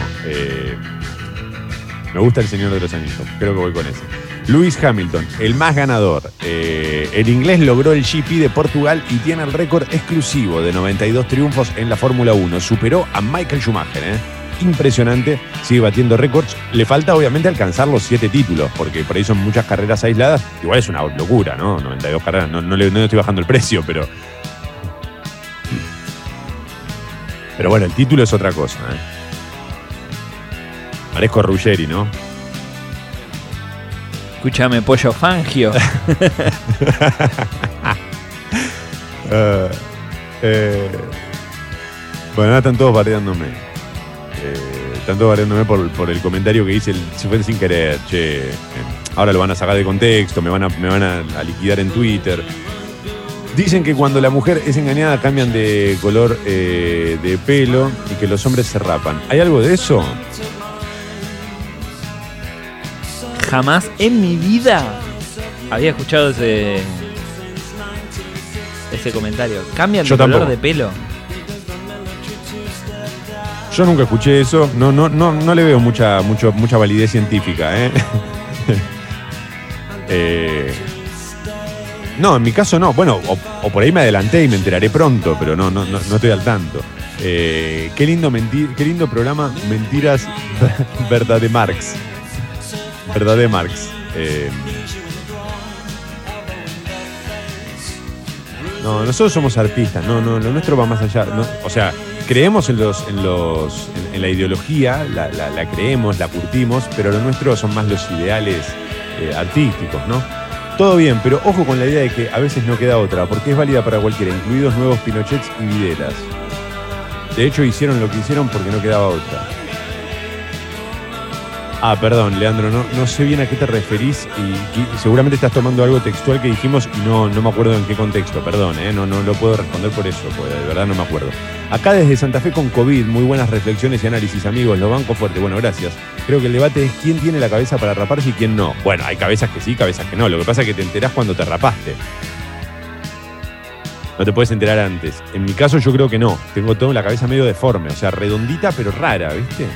me gusta El Señor de los Anillos, creo que voy con ese. Lewis Hamilton, el más ganador. Eh, el inglés logró el GP de Portugal y tiene el récord exclusivo de 92 triunfos en la Fórmula 1. Superó a Michael Schumacher, ¿eh? Impresionante, sigue batiendo récords. Le falta obviamente alcanzar los siete títulos, porque por ahí son muchas carreras aisladas. Igual es una locura, ¿no? 92 carreras, no, no le, estoy bajando el precio, pero. Pero bueno, el título es otra cosa, ¿eh? Parezco Ruggeri, ¿no? Escúchame, pollo Fangio. [LAUGHS] Eh, eh, bueno, están todos bardeándome. Eh, están todos bardeándome por, el comentario que hice, el, si fue sin querer, che. eh, ahora lo van a sacar de contexto, me van a, me van a liquidar en Twitter. Dicen que cuando la mujer es engañada cambian de color eh, de pelo y que los hombres se rapan. ¿Hay algo de eso? Jamás en mi vida había escuchado ese ese comentario. ¿Cambian de Yo color tampoco. de pelo? Yo nunca escuché eso, no, no, no, no le veo mucha, mucho, mucha validez científica, ¿eh? [LAUGHS] Eh, no, en mi caso no. Bueno, o, o por ahí me adelanté y me enteraré pronto, pero no, no, no, no estoy al tanto. Eh, qué, lindo qué lindo programa, Mentiras [LAUGHS] Verdad de Marx. Verdad de Marx. Eh, no, nosotros somos artistas, no, no, lo nuestro va más allá. o sea, creemos en los, en los, en, la ideología, la, la- la creemos, la curtimos, pero lo nuestro son más los ideales eh, artísticos, ¿no? Todo bien, pero ojo con la idea de que a veces no queda otra, porque es válida para cualquiera, incluidos nuevos Pinochets y Videlas. De hecho, hicieron lo que hicieron porque no quedaba otra. Ah, perdón, Leandro, no, no sé bien a qué te referís y, seguramente estás tomando algo textual que dijimos y no, no me acuerdo en qué contexto, perdón, ¿eh? no, no lo puedo responder por eso, porque de verdad no me acuerdo. Acá desde Santa Fe con COVID, muy buenas reflexiones y análisis, amigos, lo banco fuerte, bueno, gracias. Creo que el debate es quién tiene la cabeza para raparse y quién no. Bueno, hay cabezas que sí, cabezas que no, lo que pasa es que te enterás cuando te rapaste. No te puedes enterar antes. En mi caso yo creo que no, tengo toda la cabeza medio deforme, o sea, redondita pero rara, ¿viste?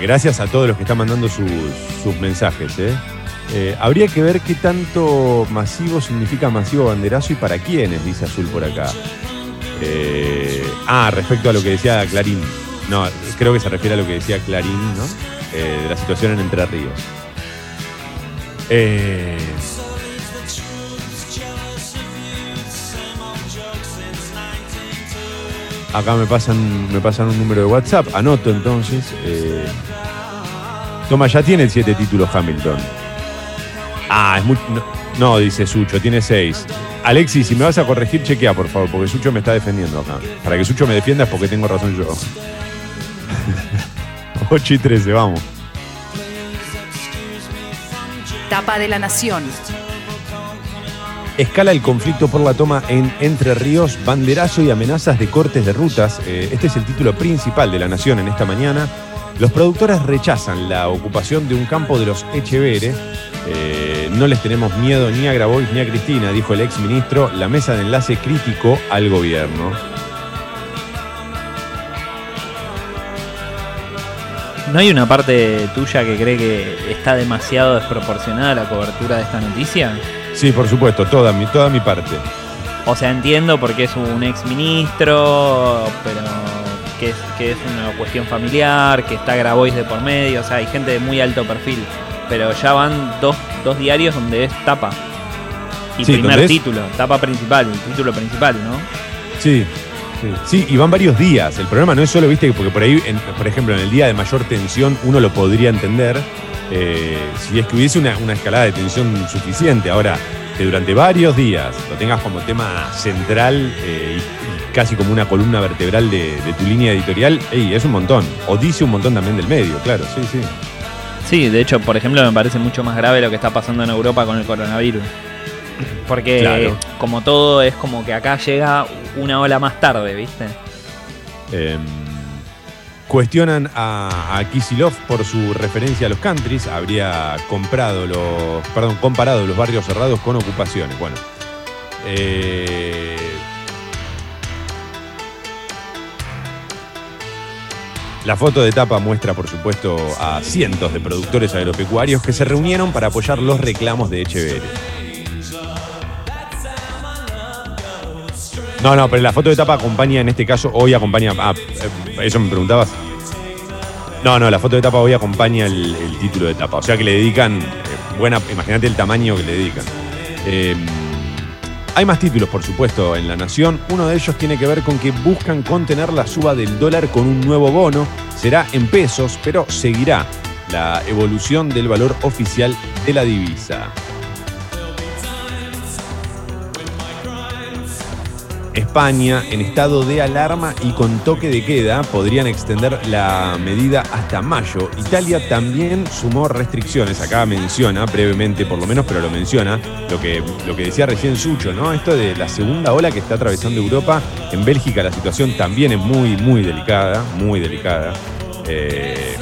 Gracias a todos los que están mandando sus, mensajes. ¿eh? Eh, habría que ver qué tanto masivo significa masivo banderazo y para quiénes, dice Azul por acá. Eh, ah, respecto a lo que decía Clarín. No, creo que se refiere a lo que decía Clarín, ¿no? De la situación en Entre Ríos. Eh, acá me pasan, me pasan un número de WhatsApp. Anoto entonces. eh, Toma, ya tiene siete títulos Hamilton. Ah, es muy. No, no, dice Sucho, tiene seis. Alexis, si me vas a corregir, chequea, por favor, porque Sucho me está defendiendo acá. Para que Sucho me defienda es porque tengo razón yo. [LAUGHS] 8 y 13, vamos. Tapa de la Nación. Escala el conflicto por la toma en Entre Ríos, banderazo y amenazas de cortes de rutas. Eh, este es el título principal de La Nación en esta mañana. Los productores rechazan la ocupación de un campo de los Echeveres. Eh, no les tenemos miedo ni a Grabois ni a Cristina, dijo el ex ministro. La mesa de enlace criticó al gobierno. ¿No hay una parte tuya que cree que está demasiado desproporcionada la cobertura de esta noticia? Sí, por supuesto, toda mi, toda mi parte. O sea, entiendo porque es un ex ministro, pero que es, que es una cuestión familiar, que está Grabois de por medio, o sea, hay gente de muy alto perfil. Pero ya van dos, dos diarios donde es tapa. Y Sí, primer título, tapa principal, el título principal, ¿no? Sí, sí. Y van varios días. El problema no es solo, viste, porque por ahí, por ejemplo, en el día de mayor tensión uno lo podría entender eh, si es que hubiese una, una escalada de tensión suficiente. Ahora, que durante varios días lo tengas como tema central eh, y, casi como una columna vertebral de, tu línea editorial, es un montón. O dice un montón también del medio, claro, sí, sí. Sí, de hecho, por ejemplo, me parece mucho más grave lo que está pasando en Europa con el coronavirus. Porque Claro. como todo es como que acá llega una ola más tarde, ¿viste? Em, cuestionan a, a Kisilov por su referencia a los countries. Habría comprado los, perdón, comparado los barrios cerrados con ocupaciones. Bueno. eh, la foto de tapa muestra, por supuesto, a cientos de productores agropecuarios que se reunieron para apoyar los reclamos de Echeverri. No, no, pero la foto de tapa acompaña, en este caso, hoy acompaña. Ah, eh, eso me preguntabas. No, no, la foto de tapa hoy acompaña el, título de tapa. O sea que le dedican. eh, buena, imagínate el tamaño que le dedican. Eh, hay más títulos, por supuesto, en La Nación. Uno de ellos tiene que ver con que buscan contener la suba del dólar con un nuevo bono. Será en pesos, pero seguirá la evolución del valor oficial de la divisa. España, en estado de alarma y con toque de queda, podrían extender la medida hasta mayo. Italia también sumó restricciones. Acá menciona, brevemente por lo menos, pero lo menciona, lo que, lo que decía recién Sucho, ¿no? Esto de la segunda ola que está atravesando Europa. En Bélgica la situación también es muy, muy delicada, muy delicada. Eh,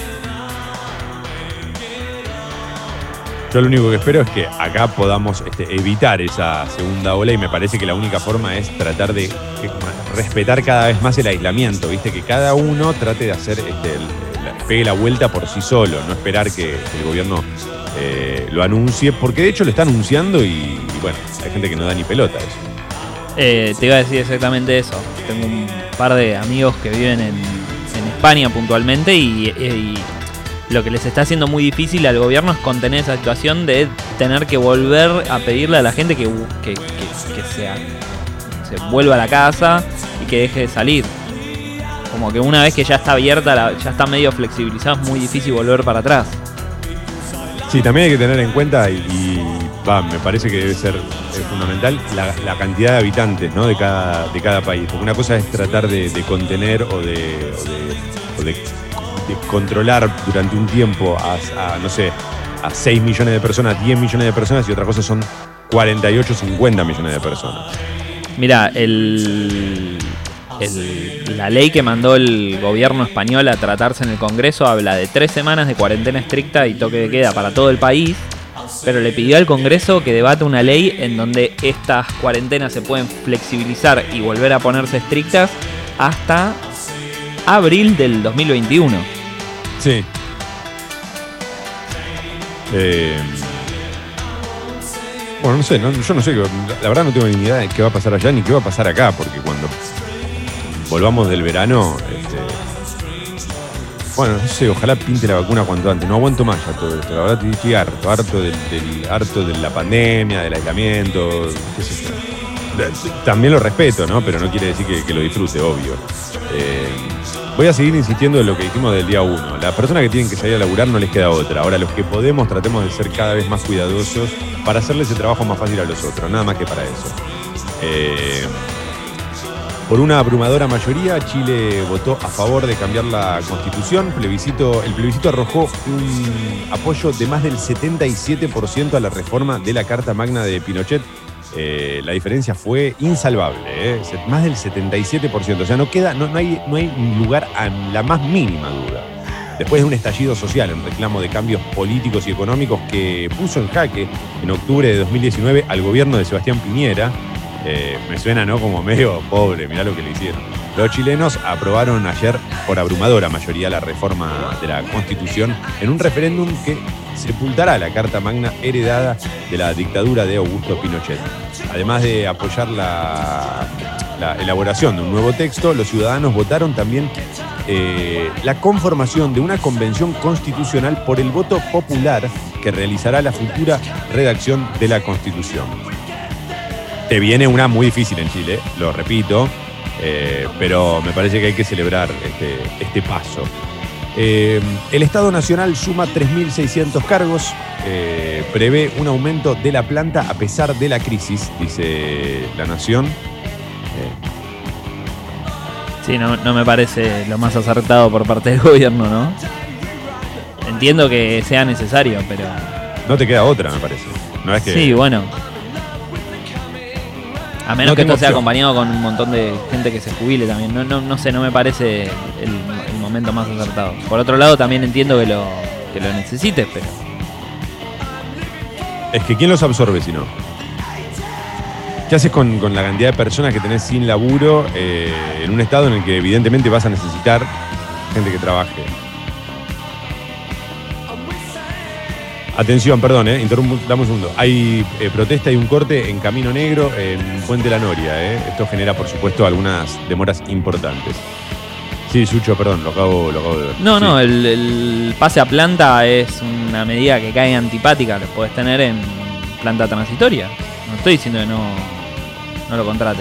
Yo lo único que espero es que acá podamos este, evitar esa segunda ola y me parece que la única forma es tratar de respetar cada vez más el aislamiento, ¿viste? Que cada uno trate de hacer, este, pegue la vuelta por sí solo, no esperar que, el gobierno eh, lo anuncie, porque de hecho lo está anunciando y, bueno, hay gente que no da ni pelota a eso. Eh, te iba a decir exactamente eso. Tengo un par de amigos que viven en, España puntualmente y, y lo que les está haciendo muy difícil al gobierno es contener esa situación de tener que volver a pedirle a la gente que, que, que- sea- se vuelva a la casa y que deje de salir. Como que una vez que ya está abierta, ya está medio flexibilizado, es muy difícil volver para atrás. Sí, también hay que tener en cuenta y, y me parece que debe ser eh, fundamental la, cantidad de habitantes ¿no? de, cada, de cada país. Porque una cosa es tratar de, contener o de- controlar durante un tiempo a, no sé, a 6 millones de personas, 10 millones de personas y otra cosa son 48, 50 millones de personas. Mira, el, la ley que mandó el gobierno español a tratarse en el Congreso habla de tres semanas de cuarentena estricta y toque de queda para todo el país, pero le pidió al Congreso que debata una ley en donde estas cuarentenas se pueden flexibilizar y volver a ponerse estrictas hasta abril del 2021. Sí. Eh, bueno, no sé, yo no sé, la verdad no tengo ni idea de qué va a pasar allá ni qué va a pasar acá, porque cuando volvamos del verano, este, bueno, no sé, ojalá pinte la vacuna cuanto antes. No aguanto más ya todo esto. La verdad estoy- harto, harto del, harto de la pandemia, del aislamiento, qué sé yo. También lo respeto, ¿no? Pero no quiere decir que, que lo disfrute, obvio. Eh, voy a seguir insistiendo en lo que dijimos del día uno. Las personas que tienen que salir a laburar no les queda otra. Ahora, los que podemos, tratemos de ser cada vez más cuidadosos para hacerle ese trabajo más fácil a los otros. Nada más que para eso. Eh, por una abrumadora mayoría, Chile votó a favor de cambiar la constitución. El plebiscito arrojó un apoyo de más del 77% a la reforma de la Carta Magna de Pinochet. Eh, la diferencia fue insalvable, ¿eh? Más del 77%. O sea, no queda, no, no hay, no hay lugar a la más mínima duda. Después de un estallido social en reclamo de cambios políticos y económicos que puso en jaque en octubre de 2019 al gobierno de Sebastián Piñera, eh, me suena, ¿no? Como medio pobre, mirá lo que le hicieron. Los chilenos aprobaron ayer por abrumadora mayoría la reforma de la Constitución en un referéndum que sepultará la Carta Magna heredada de la dictadura de Augusto Pinochet. Además de apoyar la, la elaboración de un nuevo texto, los ciudadanos votaron también eh, la conformación de una convención constitucional por el voto popular que realizará la futura redacción de la Constitución. Te viene una muy difícil en Chile, lo repito, eh, pero me parece que hay que celebrar este, este paso. Eh, el Estado Nacional suma 3.600 cargos, eh, prevé un aumento de la planta a pesar de la crisis, dice la Nación. Sí, no, no me parece lo más acertado por parte del [LAUGHS] gobierno, ¿no? Entiendo que sea necesario, pero... no te queda otra, me parece. No es que Sí, bueno. A menos No que esto sea acompañado con un montón de gente que se jubile también. No, no, no sé, no me parece el, el momento más acertado. Por otro lado, también entiendo que lo, que lo necesites, pero... Es que ¿quién los absorbe si no? ¿Qué haces con, con la cantidad de personas que tenés sin laburo eh, en un estado en el que evidentemente vas a necesitar gente que trabaje? Atención, perdón, eh, interrumpo, dame un segundo. Hay eh, protesta y un corte en Camino Negro en Puente La Noria. eh. Esto genera, por supuesto, algunas demoras importantes. Sí, Sucho, perdón, lo acabo, lo acabo de ver. No, Sí. no, el, el pase a planta es una medida que cae antipática, lo podés tener en planta transitoria. No estoy diciendo que no, no lo contrate.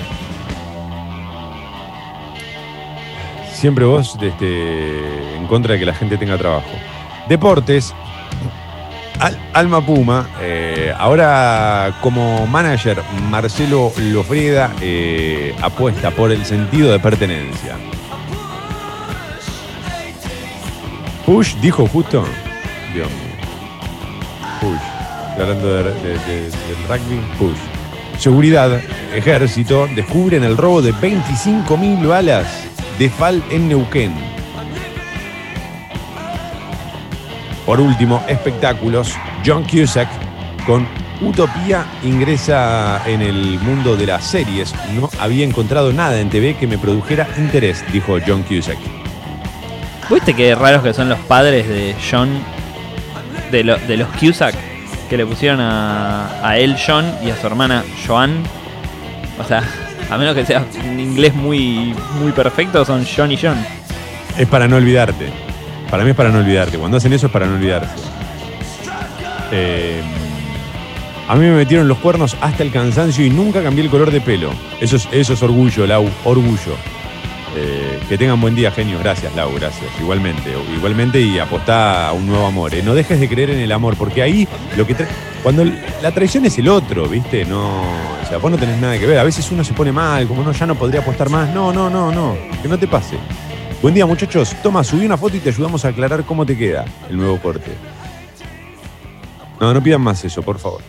Siempre vos este, en contra de que la gente tenga trabajo. Deportes. Al- Alma Puma, eh, ahora como manager, Marcelo Lofreda eh, apuesta por el sentido de pertenencia. Push dijo justo. Dios mío. Push. Hablando de- del rugby. Push. Seguridad, ejército, descubren el robo de 25.000 balas de FAL en Neuquén. Por último, espectáculos. John Cusack con Utopía ingresa en el mundo de las series. No había encontrado nada en TV que me produjera interés, dijo John Cusack. ¿Viste qué raros que son los padres de John, de, lo- de los Cusack, que le pusieron a, a él John y a su hermana Joan? O sea, [LAUGHS] a menos que sea un inglés muy, muy perfecto, son John y John. Es para no olvidarte. Para mí es para no olvidarte. Cuando hacen eso es para no olvidarse. Eh, a mí me metieron los cuernos hasta el cansancio y nunca cambié el color de pelo. Eso es, eso es orgullo, Lau. Orgullo. Eh, que tengan buen día, genios. Gracias, Lau, gracias. Igualmente, igualmente y apostá a un nuevo amor. eh. No dejes de creer en el amor, porque ahí lo que tra- cuando la traición es el otro, ¿viste? No, o sea, vos no tenés nada que ver. A veces uno se pone mal, como no, ya no podría apostar más. No, no, no, no. Que no te pase. Buen día, muchachos. Toma, subí una foto y te ayudamos a aclarar cómo te queda el nuevo corte. No, no pidan más eso, por favor.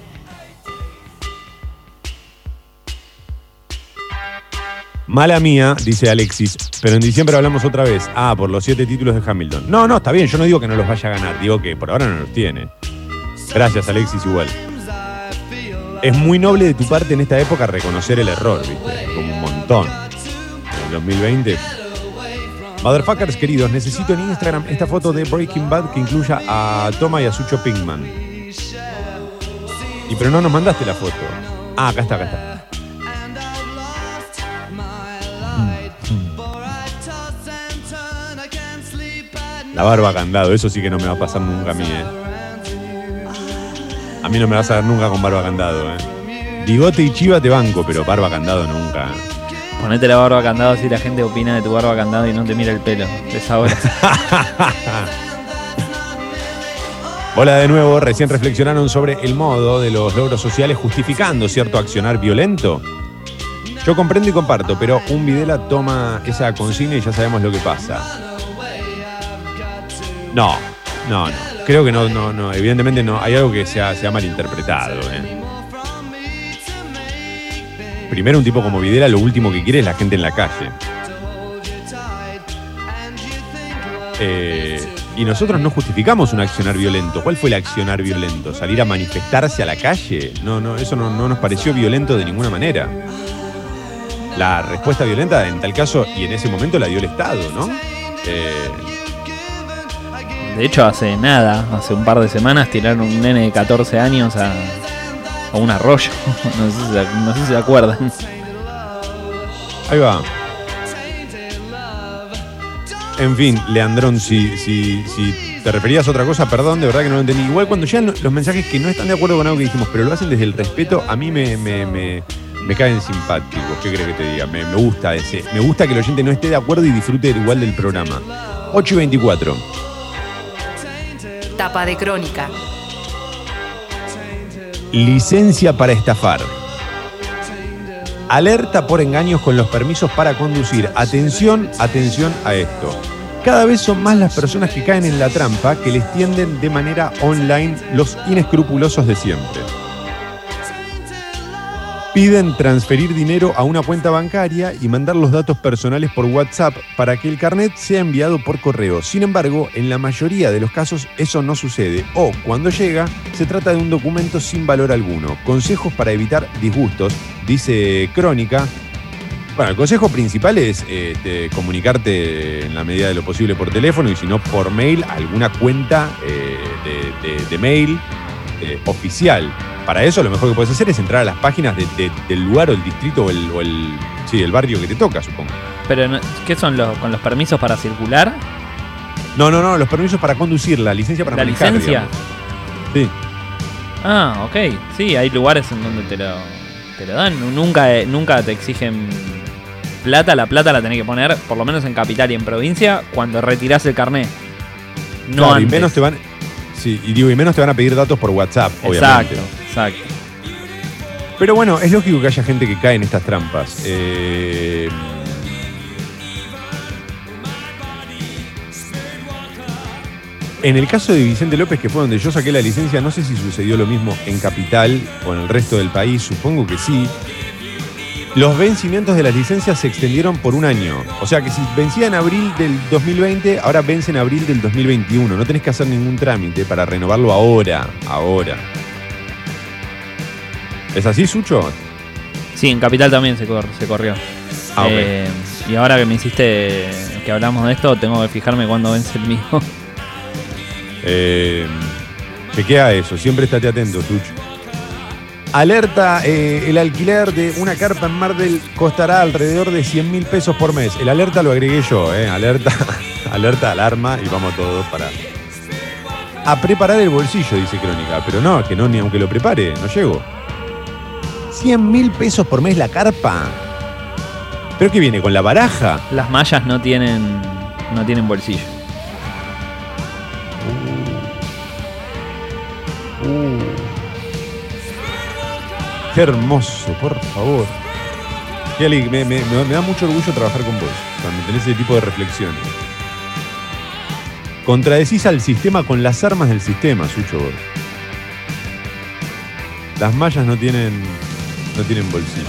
Mala mía, dice Alexis, pero en diciembre hablamos otra vez. Ah, por los siete títulos de Hamilton. No, no, está bien, yo no digo que no los vaya a ganar, digo que por ahora no los tiene. Gracias, Alexis, igual. Es muy noble de tu parte en esta época reconocer el error, ¿viste? Como un montón. En el 2020. Motherfuckers queridos, necesito en Instagram esta foto de Breaking Bad que incluya a Toma y a Sucho Pinkman. Y pero no nos mandaste la foto. Ah, acá está, acá está. La barba candado, eso sí que no me va a pasar nunca a mí, eh. A mí no me vas a ver nunca con barba candado, eh. Bigote y chiva te banco, pero barba candado nunca. Ponete la barba candado si la gente opina de tu barba candado y no te mira el pelo. Es ahora. [LAUGHS] Hola de nuevo, recién reflexionaron sobre el modo de los logros sociales justificando cierto accionar violento. Yo comprendo y comparto, pero un Videla toma esa consigna y ya sabemos lo que pasa. No, no, no. Creo que no, no, no. Evidentemente no. Hay algo que se ha, se ha malinterpretado. ¿eh? Primero, un tipo como Videla lo último que quiere es la gente en la calle. Eh, y nosotros no justificamos un accionar violento. ¿Cuál fue el accionar violento? ¿Salir a manifestarse a la calle? No, no, eso no, no nos pareció violento de ninguna manera. La respuesta violenta en tal caso y en ese momento la dio el Estado, ¿no? Eh, De hecho, hace nada, hace un par de semanas, tiraron un nene de 14 años a, a un arroyo. [LAUGHS] No sé, si se, no sé si se acuerdan. ahí va. En fin, Leandrón, si, si, si te referías a otra cosa, perdón, de verdad que no lo entendí. Igual cuando llegan los mensajes que no están de acuerdo con algo que dijimos, pero lo hacen desde el respeto, a mí me, me, me- me caen simpáticos. ¿Qué crees que te diga? Me, me gusta ese. Me gusta que el oyente no esté de acuerdo y disfrute igual del programa. 8 y 24. Tapa de crónica. Licencia para estafar. Alerta por engaños con los permisos para conducir. Atención, atención a esto. Cada vez son más las personas que caen en la trampa que les tienden de manera online los inescrupulosos de siempre. Piden transferir dinero a una cuenta bancaria y mandar los datos personales por WhatsApp para que el carnet sea enviado por correo. Sin embargo, en la mayoría de los casos eso no sucede o cuando llega se trata de un documento sin valor alguno. Consejos para evitar disgustos, dice Crónica. Bueno, el consejo principal es de comunicarte en la medida de lo posible por teléfono y si no por mail alguna cuenta eh, de mail eh, oficial. Para eso lo mejor que puedes hacer es entrar a las páginas de- de- del lugar o el distrito o el, o el- sí, el barrio que te toca, supongo. Pero, ¿qué son los, con los permisos para circular? No, no, no, los permisos para conducir, la licencia para ¿La manejar, licencia? digamos. Sí. Ah, ok. Sí, hay lugares en donde te lo, te lo dan. Nunca, eh, nunca te exigen plata. La plata la tenés que poner, por lo menos en capital y en provincia, cuando retirás el carnet. No Claro, y menos te van. Sí, y digo, y menos te van a pedir datos por WhatsApp, obviamente. Exacto, Pero bueno, es lógico que haya gente que cae en estas trampas. Eh, En el caso de Vicente López, que fue donde yo saqué la licencia, no sé si sucedió lo mismo en Capital o en el resto del país, supongo que sí. Los vencimientos de las licencias se extendieron por un año. O sea que si vencía en abril del 2020, ahora vence en abril del 2021. No tenés que hacer ningún trámite para renovarlo ahora, ahora. ¿Es así, Sucho? Sí, en Capital también se, cor- se corrió. Ah. Eh, y ahora que me hiciste que hablamos de esto, tengo que fijarme cuándo vence el mío. [LAUGHS] Eh, chequea eso, siempre estate atento, Sucho. Alerta, eh, el alquiler de una carpa en Mar del costará alrededor de 100 mil pesos por mes. El alerta lo agregué yo, eh, alerta, [LAUGHS] alerta, alarma y vamos todos para... A preparar el bolsillo, dice Crónica, pero no, que no, ni aunque lo prepare, no llego. 100 mil pesos por mes la carpa. ¿Pero qué viene? ¿Con la baraja? Las mallas no tienen, no tienen bolsillo. Qué hermoso, por favor. Me, me- me- me da mucho orgullo trabajar con vos, cuando tenés ese tipo de reflexiones. Contradecís al sistema con las armas del sistema, Sucho. Las mallas no tienen, no tienen bolsillo.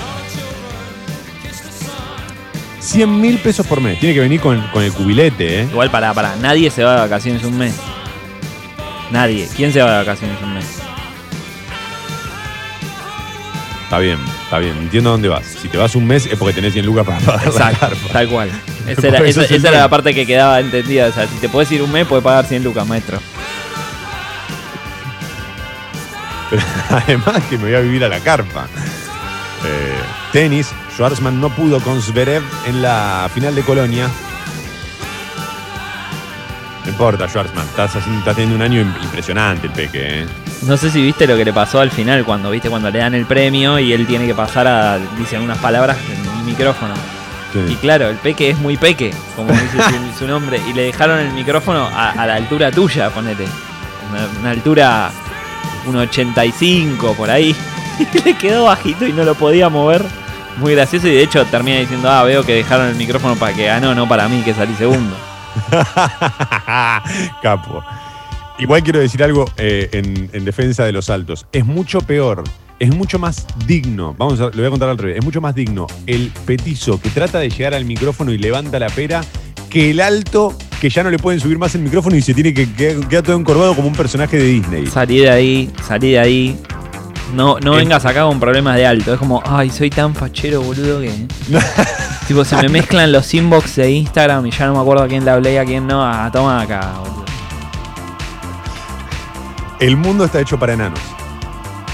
100 mil pesos por mes. Tiene que venir con, con el cubilete, ¿eh? Igual para, para, nadie se va de vacaciones un mes. Nadie. ¿Quién se va de vacaciones un mes? Está bien, está bien. Entiendo dónde vas. Si te vas un mes es porque tenés 100 lucas para pagar la Exacto, [LAUGHS] carpa. tal cual. Esa era, [LAUGHS] esa, esa era la parte que quedaba entendida. O sea, si te puedes ir un mes, puedes pagar 100 lucas, maestro. Pero [LAUGHS] además que me voy a vivir a la carpa. Eh, tenis, Schwarzman no pudo con Zverev en la final de Colonia. No importa, Schwarzman, estás, haciendo- estás teniendo un año im- impresionante el peque, ¿eh? No sé si viste lo que le pasó al final cuando viste cuando le dan el premio y él tiene que pasar a dicen unas palabras en el micrófono. Y claro, el peque es muy peque, como dice su, su nombre, y le dejaron el micrófono a, a la altura tuya, ponete. Una, una altura 1.85 por ahí. Y [LAUGHS] le quedó bajito y no lo podía mover. Muy gracioso y de hecho termina diciendo, ah, veo que dejaron el micrófono para que ganó, no para mí que salí segundo. [LAUGHS] Capo. Igual quiero decir algo eh, en, en defensa de los altos. Es mucho peor, es mucho más digno. Vamos a, lo voy a contar al revés. Es mucho más digno el petizo que trata de llegar al micrófono y levanta la pera que el alto que ya no le pueden subir más el micrófono y se tiene que quedar queda todo encorvado como un personaje de Disney. Salí de ahí, salí de ahí. No, no vengas acá con problemas de alto. Es como, ay, soy tan fachero, boludo, que. [LAUGHS] tipo, se me mezclan los inbox de Instagram y ya no me acuerdo a quién le hablé y a quién no. Ah, toma acá, boludo. El mundo está hecho para enanos.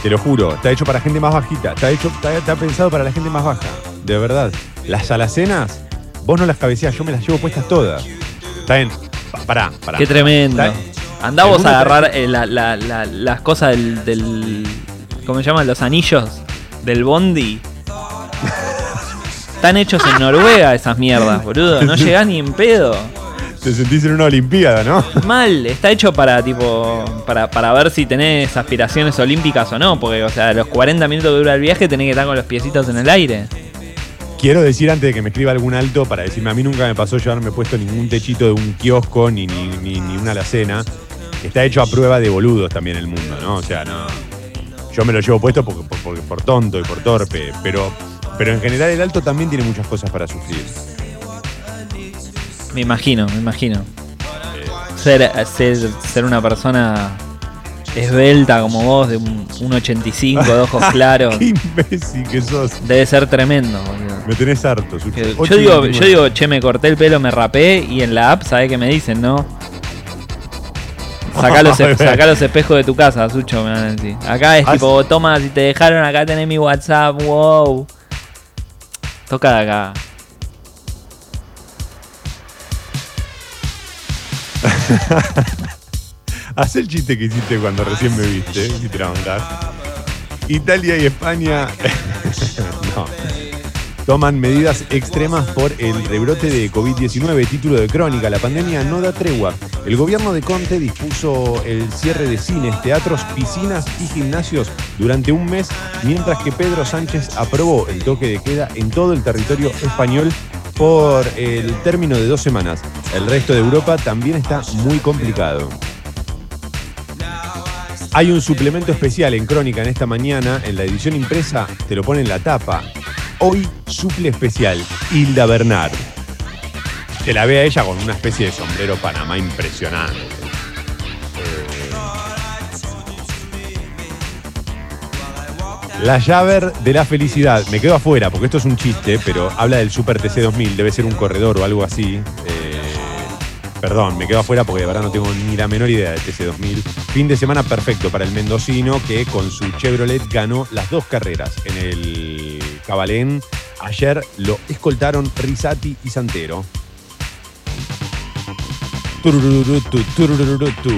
Te lo juro, está hecho para gente más bajita. Está hecho, está, está pensado para la gente más baja. De verdad. Las alacenas, vos no las cabeceás, yo me las llevo puestas todas. Está bien. Pa- Pará, pará. Qué tremendo. Está- Andá El vos a mundo agarrar eh, la- la- la- las cosas del, del. ¿Cómo se llaman? Los anillos del Bondi. Están hechos en Noruega esas mierdas, boludo. No llegás ni en pedo. Te sentís en una olimpiada, ¿no? Mal, está hecho para tipo para, para ver si tenés aspiraciones olímpicas o no, porque o sea, los 40 minutos que dura el viaje tenés que estar con los piecitos en el aire. Quiero decir antes de que me escriba algún alto para decirme, a mí nunca me pasó llevarme puesto ningún techito de un kiosco ni, ni, ni, ni una alacena. Está hecho a prueba de boludos también el mundo, ¿no? O sea, no. Yo me lo llevo puesto porque, por, porque- por tonto y por torpe, pero, pero en general el alto también tiene muchas cosas para sufrir. Me imagino, me imagino. Ser, ser, ser una persona esbelta como vos, de un 1,85, de ojos [LAUGHS] claros, Qué imbécil que sos. debe ser tremendo, boludo. Me tenés harto. Que- Yo digo, 29. yo digo, che, me corté el pelo, me rapé y en la app, ¿sabés qué me dicen, no? Sacá los, [LAUGHS] Ay, sacá los espejos de tu casa, Sucho, me van a decir. Acá es Ah, tipo, toma, si te dejaron, acá tenés mi WhatsApp, wow. Toca de acá. [LAUGHS] Haz el chiste que hiciste cuando recién me viste, si te la. Italia y España [LAUGHS] no. Toman medidas extremas por el rebrote de COVID-19. Título de crónica, la pandemia no da tregua. El gobierno de Conte dispuso el cierre de cines, teatros, piscinas y gimnasios durante un mes, mientras que Pedro Sánchez aprobó el toque de queda en todo el territorio español por el término de dos semanas. El resto de Europa también está muy complicado. Hay un suplemento especial en Crónica en esta mañana, en la edición impresa, te lo pone en la tapa. Hoy suple especial, Hilda Bernard. Te la ve a ella con una especie de sombrero Panamá impresionante. Eh. La llave de la felicidad. Me quedo afuera porque esto es un chiste, pero habla del Super TC 2000. Debe ser un corredor o algo así. Eh, Perdón, me quedo afuera porque de verdad no tengo ni la menor idea del TC2000. Fin de semana perfecto para el mendocino que con su Chevrolet ganó las dos carreras en el Cabalén. Ayer lo escoltaron Risati y Santero.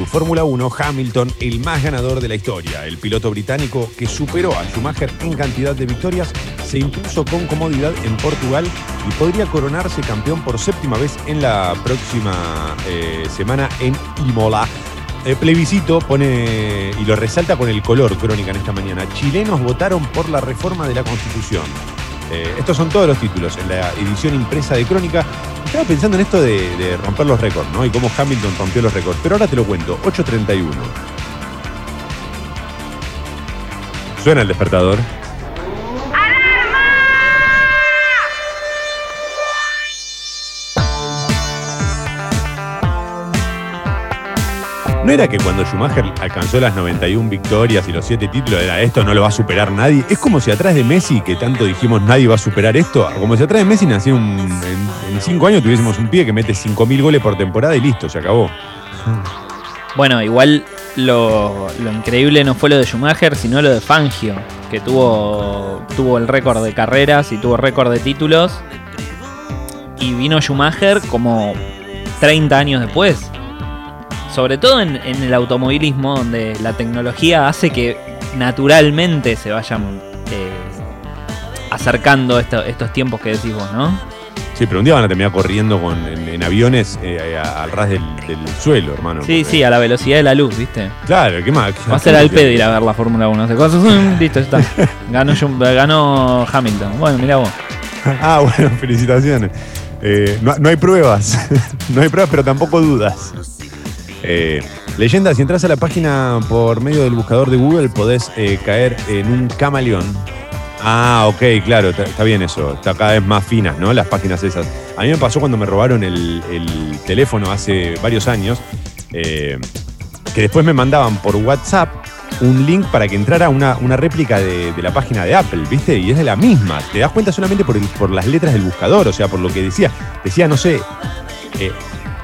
Fórmula 1, Hamilton, el más ganador de la historia. El piloto británico que superó a Schumacher en cantidad de victorias, se se impuso con comodidad en Portugal y podría coronarse campeón por séptima vez en la próxima eh, semana en Imola. El plebiscito pone y lo resalta con el color crónica en esta mañana. Chilenos votaron por la reforma de la Constitución. Eh, estos son todos los títulos en la edición impresa de Crónica. Estaba pensando en esto de, de romper los récords, ¿no? Y cómo Hamilton rompió los récords. Pero ahora te lo cuento. 8.31. Suena el despertador. ¿No era que cuando Schumacher alcanzó las 91 victorias y los 7 títulos era esto no lo va a superar nadie? Es como si atrás de Messi, que tanto dijimos nadie va a superar esto, como si atrás de Messi nació un, en 5 años tuviésemos un pie que mete 5.000 goles por temporada y listo, se acabó. Bueno, igual lo, lo increíble no fue lo de Schumacher, sino lo de Fangio, que tuvo, tuvo el récord de carreras y tuvo récord de títulos. Y vino Schumacher como 30 años después. Sobre todo en, en el automovilismo, donde la tecnología hace que naturalmente se vayan eh, acercando esto- estos tiempos que decís vos, ¿no? Sí, pero un día van a terminar corriendo con, en, en aviones eh, a- al ras del, del suelo, hermano. Sí, porque- sí, a la velocidad de la luz, ¿viste? Claro, ¿qué más? Va a ser al pedo ir a ver la Fórmula 1. Hace cosas, [LAUGHS] mm, listo, ya está. Ganó, ganó Hamilton. Bueno, mira vos. [LAUGHS] Ah, bueno, felicitaciones. Eh, no, no hay pruebas, [LAUGHS] no hay pruebas, pero tampoco dudas. Eh, leyenda, si entras a la página por medio del buscador de Google, podés eh, caer en un camaleón. Ah, ok, claro, está, bien eso. Está cada vez más finas, ¿no? Las páginas esas. A mí me pasó cuando me robaron el, el teléfono hace varios años, eh, que después me mandaban por WhatsApp un link para que entrara una, una réplica de, la página de Apple, ¿viste? Y es de la misma. Te das cuenta solamente por, por las letras del buscador, o sea, por lo que decía. Decía, no sé,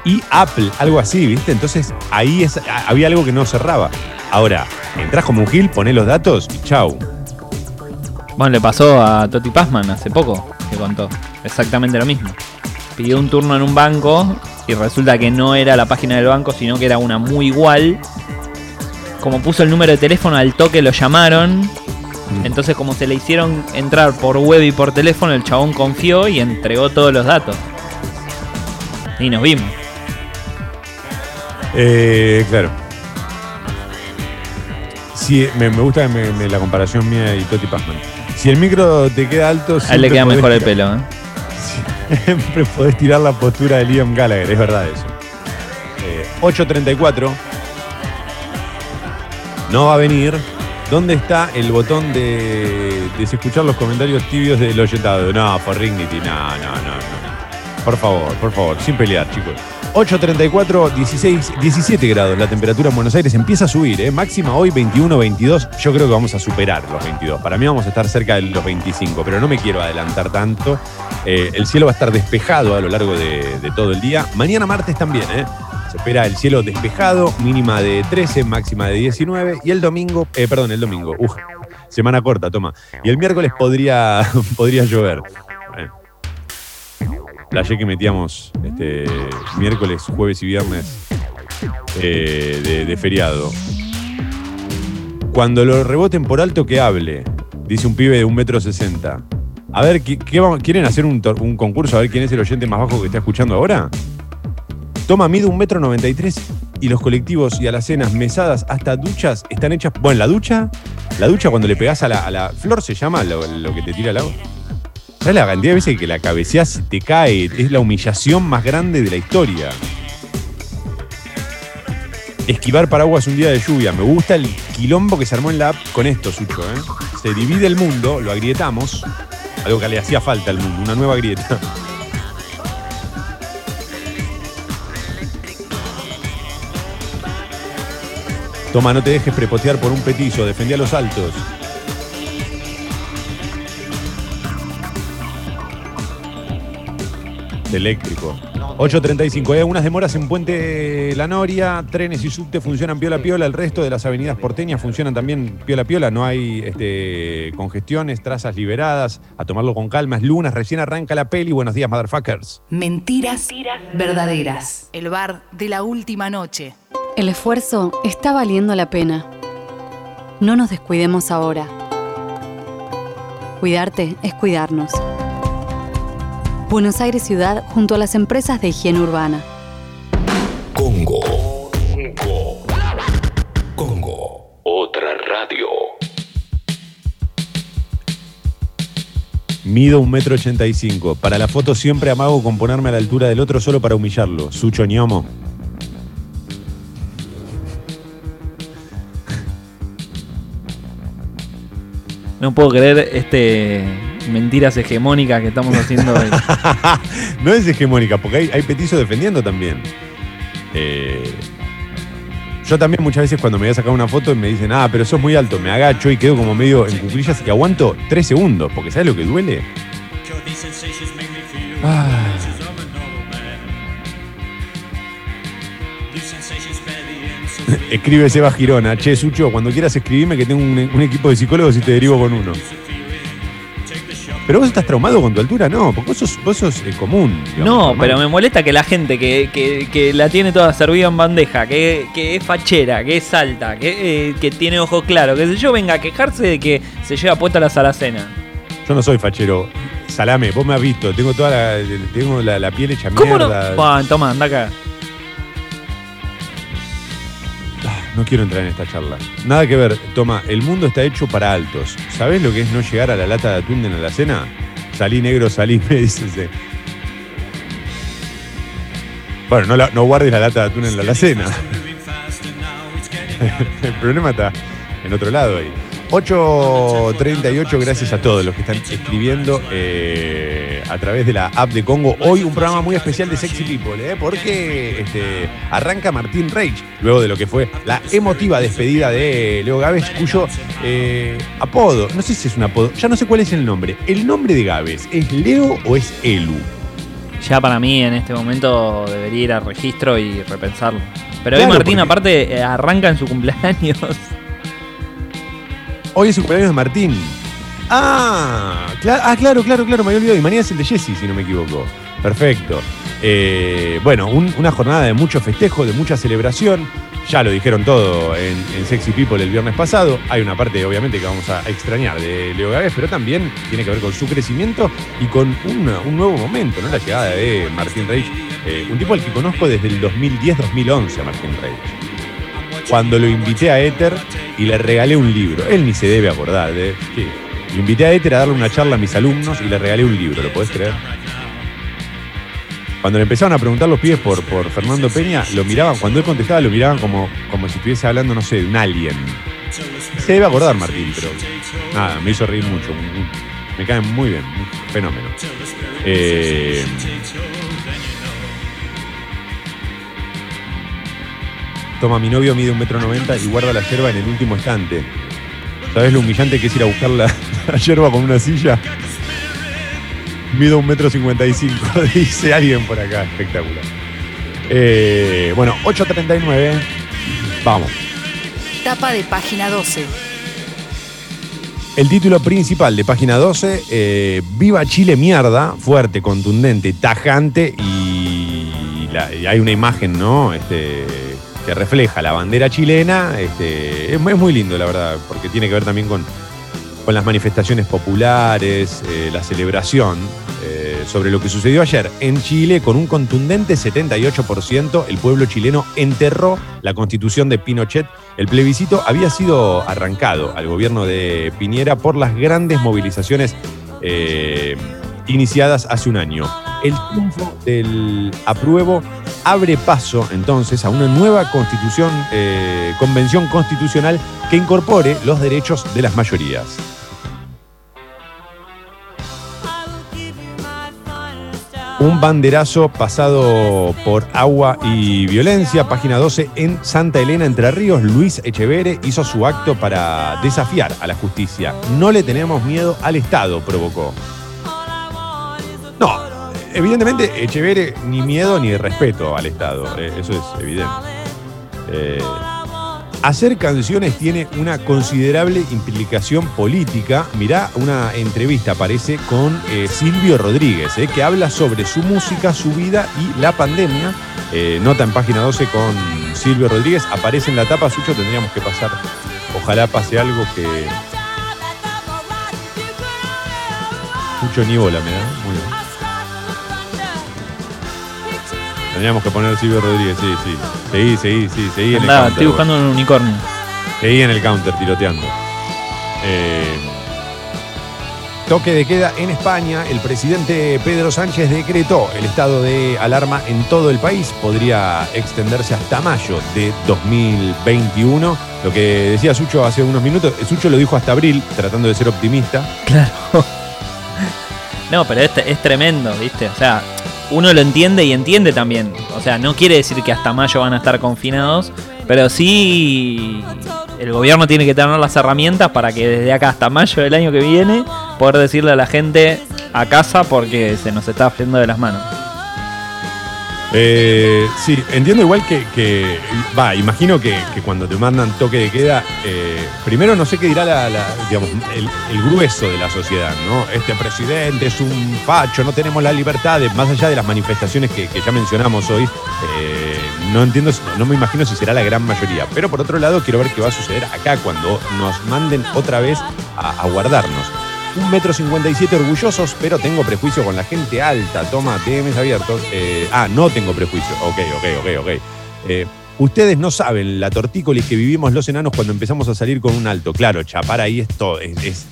y Apple, algo así, ¿viste? Entonces ahí es- había algo que no cerraba. Ahora, entras como un gil, ponés los datos y chau. Bueno, le pasó a Toti Passman hace poco, que contó. Exactamente lo mismo. Pidió un turno en un banco y resulta que no era la página del banco, sino que era una muy igual. Como puso el número de teléfono, al toque lo llamaron. Entonces, como se le hicieron entrar por web y por teléfono, el chabón confió y entregó todos los datos. Y nos vimos. Eh, claro. Sí, me, me gusta me- me- la comparación mía y Toti Pazman. Si el micro te queda alto, A él le siempre queda podés mejor el tirar- pelo, ¿eh? [LAUGHS] Siempre podés tirar la postura de Liam Gallagher, es verdad eso. Eh, 8.34. No va a venir. ¿Dónde está el botón de, de escuchar los comentarios tibios del oyentado? No, por Rignity, no, no, no, no. Por favor, por favor, sin pelear, chicos. 8.34, 16, 17 grados la temperatura en Buenos Aires. Empieza a subir, ¿eh? Máxima hoy 21, 22. Yo creo que vamos a superar los 22. Para mí vamos a estar cerca de los 25, pero no me quiero adelantar tanto. Eh, el cielo va a estar despejado a lo largo de, todo el día. Mañana martes también, ¿eh? Se espera el cielo despejado, mínima de 13, máxima de 19. Y el domingo, eh, perdón, el domingo, uf, semana corta, toma. Y el miércoles podría, [LAUGHS] podría llover. Playé que metíamos este, miércoles, jueves y viernes eh, de, feriado. Cuando lo reboten por alto, que hable, dice un pibe de un metro sesenta. A ver, ¿qué, ¿quieren hacer un, concurso a ver quién es el oyente más bajo que está escuchando ahora? Toma, mide un metro noventa y tres y los colectivos y alacenas, mesadas, hasta duchas están hechas. Bueno, la ducha, la ducha cuando le pegás a la, flor se llama lo, lo que te tira el agua. ¿Sabes la cantidad de veces que la cabeceás y te cae? Es la humillación más grande de la historia. Esquivar paraguas un día de lluvia. Me gusta el quilombo que se armó en la app con esto, Sucho. ¿eh? Se divide el mundo, lo agrietamos. Algo que le hacía falta al mundo, una nueva grieta. Toma, no te dejes prepotear por un petizo, defendí a los altos. Eléctrico. 8.35. Hay algunas demoras en Puente La Noria. Trenes y subte funcionan piola piola. El resto de las avenidas porteñas funcionan también piola piola. No hay este, congestiones, trazas liberadas. A tomarlo con calma. Es lunes, recién arranca la peli. Buenos días, motherfuckers. Mentiras verdaderas. El bar de la última noche. El esfuerzo está valiendo la pena. No nos descuidemos ahora. Cuidarte es cuidarnos. Buenos Aires Ciudad junto a las empresas de higiene urbana. Congo. Congo. Congo. Otra radio. Mido un metro ochenta y cinco. Para la foto siempre amago con ponerme a la altura del otro solo para humillarlo. Sucho ñomo. No puedo creer este mentiras hegemónicas que estamos haciendo hoy. [LAUGHS] no es hegemónica, porque hay, hay petizos defendiendo también. Eh, yo también muchas veces cuando me voy a sacar una foto me dicen, ah, pero sos muy alto, me agacho y quedo como medio en cuclillas y aguanto tres segundos, porque ¿sabes lo que duele? Ah. [LAUGHS] Escribe Seba Girona, che, Sucho, cuando quieras escribirme que tengo un equipo de psicólogos y te derivo con uno. Pero vos estás traumado con tu altura, no, porque vos sos, vos sos eh, común. digamos, No, normal. pero me molesta que la gente que, que- que la tiene toda servida en bandeja, que, que es fachera, que es alta, que, eh, que tiene ojos claros, que sé yo, venga a quejarse de que se lleva puesta la salacena. Yo no soy fachero. Salame, vos me has visto, tengo toda la, tengo la, la piel hecha ¿Cómo no? mierda. Bah, toma, anda acá. No quiero entrar en esta charla. Nada que ver, toma, el mundo está hecho para altos. ¿Sabés lo que es no llegar a la lata de atún de la cena? Salí negro, salí, [LAUGHS] me dice ese. Bueno, no, la- no guardes la lata de atún en la alacena. [LAUGHS] el problema está en otro lado ahí. 8.38, gracias a todos los que están escribiendo eh, a través de la app de Congo. Hoy un programa muy especial de Sexy People, ¿eh? porque este, arranca Martín Reich, luego de lo que fue la emotiva despedida de Leo Gávez, cuyo eh, apodo, no sé si es un apodo, ya no sé cuál es el nombre. ¿El nombre de Gávez es Leo o es Elu? Ya para mí en este momento debería ir al registro y repensarlo. Pero Claro, hoy Martín porque- aparte eh, arranca en su cumpleaños. Hoy es su cumpleaños de Martín. Ah, ah, claro, claro, claro, me había olvidado. Y mañana es el de Jesse, si no me equivoco. Perfecto. Eh, bueno, un- una jornada de mucho festejo, de mucha celebración. Ya lo dijeron todo en, Sexy People el viernes pasado. Hay una parte, obviamente, que vamos a extrañar de Leo Gávez, pero también tiene que ver con su crecimiento y con un nuevo momento, ¿no? La llegada de Martín Reich, eh, un tipo al que conozco desde el 2010-2011 a Martín Reich cuando lo invité a Éter y le regalé un libro. Él ni se debe acordar de. sí. Lo invité a Éter a darle una charla a mis alumnos y le regalé un libro, ¿lo podés creer? Cuando le empezaron a preguntar los pibes por, por Fernando Peña, lo miraban, cuando él contestaba, lo miraban como, como si estuviese hablando, no sé, de un alien. Se debe acordar Martín, pero nada, me hizo reír mucho. Me cae muy bien, un fenómeno. Eh, Toma, mi novio mide un metro noventa y guarda la yerba en el último estante. ¿Sabes lo humillante que es ir a buscar la, [LAUGHS] la yerba con una silla? Mido un metro cincuenta y cinco, [LAUGHS] dice alguien por acá. Espectacular. Eh, bueno, 8.39. Vamos. Tapa de página 12. El título principal de página 12, eh, Viva Chile mierda, fuerte, contundente, tajante y, la- y hay una imagen, ¿no? Este, que refleja la bandera chilena. Este, es, muy- lindo, la verdad, porque tiene que ver también con, con las manifestaciones populares, eh, la celebración eh, sobre lo que sucedió ayer en Chile con un contundente 78%. El pueblo chileno enterró la constitución de Pinochet. El plebiscito había sido arrancado al gobierno de Piñera por las grandes movilizaciones eh, iniciadas hace un año. El triunfo del apruebo abre paso entonces a una nueva constitución, eh, convención constitucional que incorpore los derechos de las mayorías. Un banderazo pasado por agua y violencia, página 12, en Santa Elena, Entre Ríos, Luis Echevere hizo su acto para desafiar a la justicia. No le tenemos miedo al Estado, provocó. No, evidentemente Echevere ni miedo ni respeto al Estado, eh, eso es evidente. Eh, Hacer canciones tiene una considerable implicación política. Mirá, una entrevista aparece con eh, Silvio Rodríguez, que habla sobre su música, su vida y la pandemia. Nota en página 12 con Silvio Rodríguez. Aparece en la tapa, Sucho, tendríamos que pasar. Ojalá pase algo que. Escucho ni bola, me da. Muy bien. Tendríamos que poner Silvio Rodríguez, sí, sí. Seguí, seguí, sí, seguí en el Andá, counter. estoy buscando un unicornio. Seguí en el counter tiroteando. Eh, toque de queda en España. El presidente Pedro Sánchez decretó el estado de alarma en todo el país. Podría extenderse hasta mayo de 2021. Lo que decía Sucho hace unos minutos, Sucho lo dijo hasta abril, tratando de ser optimista. Claro. [LAUGHS] No, pero este es tremendo, ¿viste? O sea, uno lo entiende y entiende también. O sea, no quiere decir que hasta mayo van a estar confinados, pero sí el gobierno tiene que tener las herramientas para que desde acá hasta mayo del año que viene poder decirle a la gente a casa porque se nos está yendo de las manos. Eh, sí, entiendo igual que, que- va, imagino que, que cuando te mandan toque de queda, eh, primero no sé qué dirá la, la- digamos, el, grueso de la sociedad, ¿no? Este presidente es un facho, no tenemos la libertad, de- más allá de las manifestaciones que, ya mencionamos hoy, eh, no entiendo, no me imagino si será la gran mayoría. Pero por otro lado, quiero ver qué va a suceder acá cuando nos manden otra vez a guardarnos. Un metro cincuenta y siete orgullosos, pero tengo prejuicio con la gente alta. Toma, DMs abiertos. Eh, ah, no tengo prejuicio. Ok, ok, ok, ok. Eh, ustedes no saben la tortícolis que vivimos los enanos cuando empezamos a salir con un alto. Claro, chapar ahí es todo, es, es-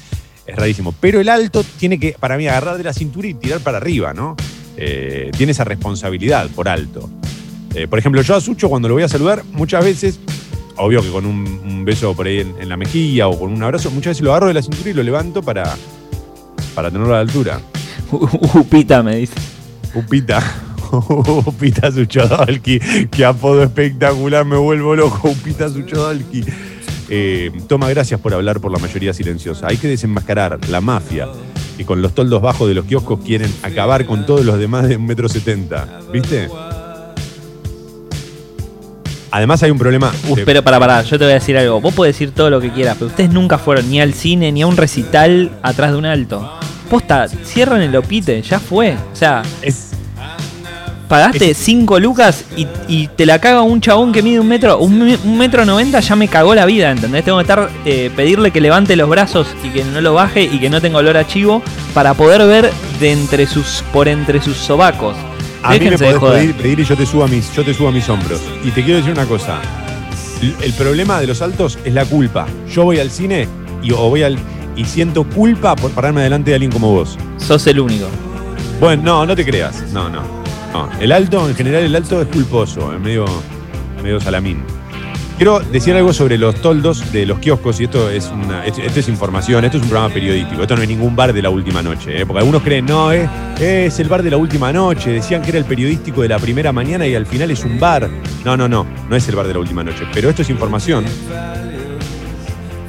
es rarísimo. Pero el alto tiene que, para mí, agarrar de la cintura y tirar para arriba, ¿no? Eh, tiene esa responsabilidad por alto. Por ejemplo, yo a Sucho cuando lo voy a saludar, muchas veces, obvio que con un, un beso por ahí en, en la mejilla o con un abrazo, muchas veces lo agarro de la cintura y lo levanto para, para tenerlo a la altura. [LAUGHS] Upita me dice. Upita. Upita [LAUGHS] Suchodolki. Qué apodo espectacular, me vuelvo loco. Upita Suchodolki. Eh, toma, gracias por hablar por la mayoría silenciosa. Hay que desenmascarar la mafia que con los toldos bajos de los kioscos quieren acabar con todos los demás de un metro setenta. ¿Viste? Además hay un problema. Uf, de- pero para, para, yo te voy a decir algo. Vos podés decir todo lo que quieras, pero ustedes nunca fueron ni al cine ni a un recital atrás de un alto. Posta, cierran el opite, ya fue. O sea, es, pagaste 5 lucas y, y te la caga un chabón que mide un metro, un, me- un metro noventa ya me cagó la vida, ¿entendés? Tengo que estar, eh, pedirle que levante los brazos y que no lo baje y que no tenga olor a chivo para poder ver de entre sus, por entre sus sobacos. A mí me podés pedir, pedir y yo te, subo a mis, yo te subo a mis hombros. Y te quiero decir una cosa. El, el problema de los altos es la culpa. Yo voy al cine y, o voy al, y siento culpa por pararme delante de alguien como vos. Sos el único. Bueno, no, no te creas. No, no. no. El alto, en general, el alto es culposo, es medio, medio salamín. Quiero decir algo sobre los toldos de los kioscos, y esto es una, esto, es información, esto es un programa periodístico, esto no es ningún bar de la última noche, ¿eh? porque algunos creen, no, es, es el bar de la última noche, decían que era el periodístico de la primera mañana y al final es un bar. No, no, no, no es el bar de la última noche, pero esto es información.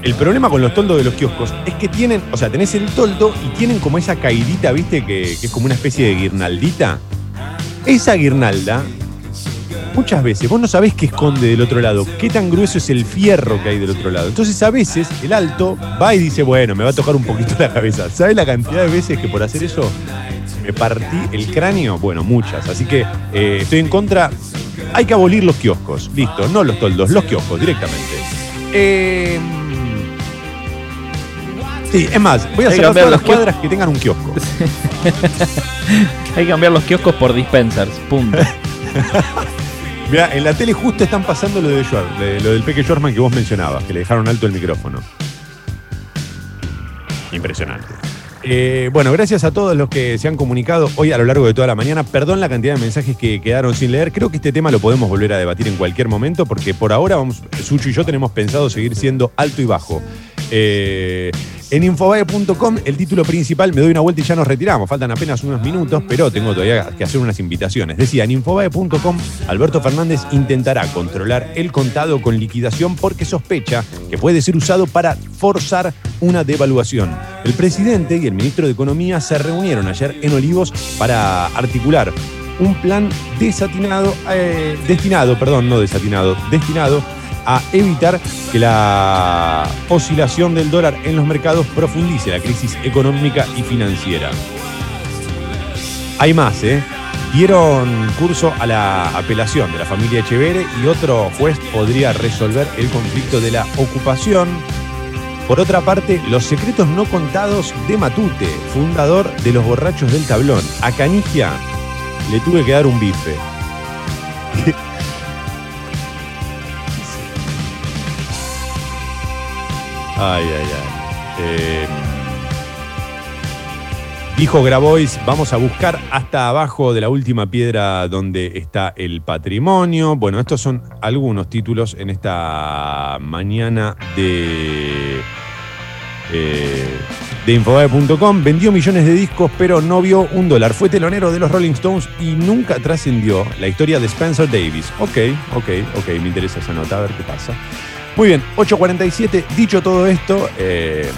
El problema con los toldos de los kioscos es que tienen, o sea, tenés el toldo y tienen como esa caidita, ¿viste? Que, que es como una especie de guirnaldita. Esa guirnalda, muchas veces vos no sabés qué esconde del otro lado, qué tan grueso es el fierro que hay del otro lado. Entonces a veces el alto va y dice, bueno, me va a tocar un poquito la cabeza. ¿Sabes la cantidad de veces que por hacer eso me partí el cráneo? Bueno, muchas. Así que eh, estoy en contra. Hay que abolir los kioscos. Listo, no los toldos, los kioscos directamente. Eh, sí, es más, voy a cambiar todas las cuadras que tengan un kiosco. [LAUGHS] Hay que cambiar los kioscos por dispensers, punto. [LAUGHS] Mira, en la tele justo están pasando lo de, Schwar- de- lo del Peque Schwarzman que vos mencionabas, que le dejaron alto el micrófono. Impresionante. Eh, bueno, gracias a todos los que se han comunicado hoy a lo largo de toda la mañana. Perdón la cantidad de mensajes que quedaron sin leer. Creo que este tema lo podemos volver a debatir en cualquier momento porque por ahora vamos, Sucho y yo tenemos pensado seguir siendo alto y bajo. Eh, en infobae.com el título principal, me doy una vuelta y ya nos retiramos. Faltan apenas unos minutos, pero tengo todavía que hacer unas invitaciones. Decía, en infobae.com, Alberto Fernández intentará controlar el contado con liquidación porque sospecha que puede ser usado para forzar una devaluación. El presidente y el ministro de Economía se reunieron ayer en Olivos para articular un plan desatinado, eh, destinado, perdón, no desatinado, destinado a evitar que la oscilación del dólar en los mercados profundice la crisis económica y financiera. Hay más, ¿eh? Dieron curso a la apelación de la familia Echeverre y otro juez podría resolver el conflicto de la ocupación Por otra parte, los secretos no contados de Matute, fundador de los borrachos del tablón. A Canigia le tuve que dar un bife. Ay, ay, ay. Eh, dijo Grabois, vamos a buscar hasta abajo de la última piedra donde está el patrimonio. Bueno, estos son algunos títulos en esta mañana de, eh, de Infobae.com. Vendió millones de discos, pero no vio un dólar. Fue telonero de los Rolling Stones y nunca trascendió la historia de Spencer Davis. Ok, ok, ok, me interesa esa nota, a ver qué pasa. Muy bien, 8.47. Dicho todo esto, eh,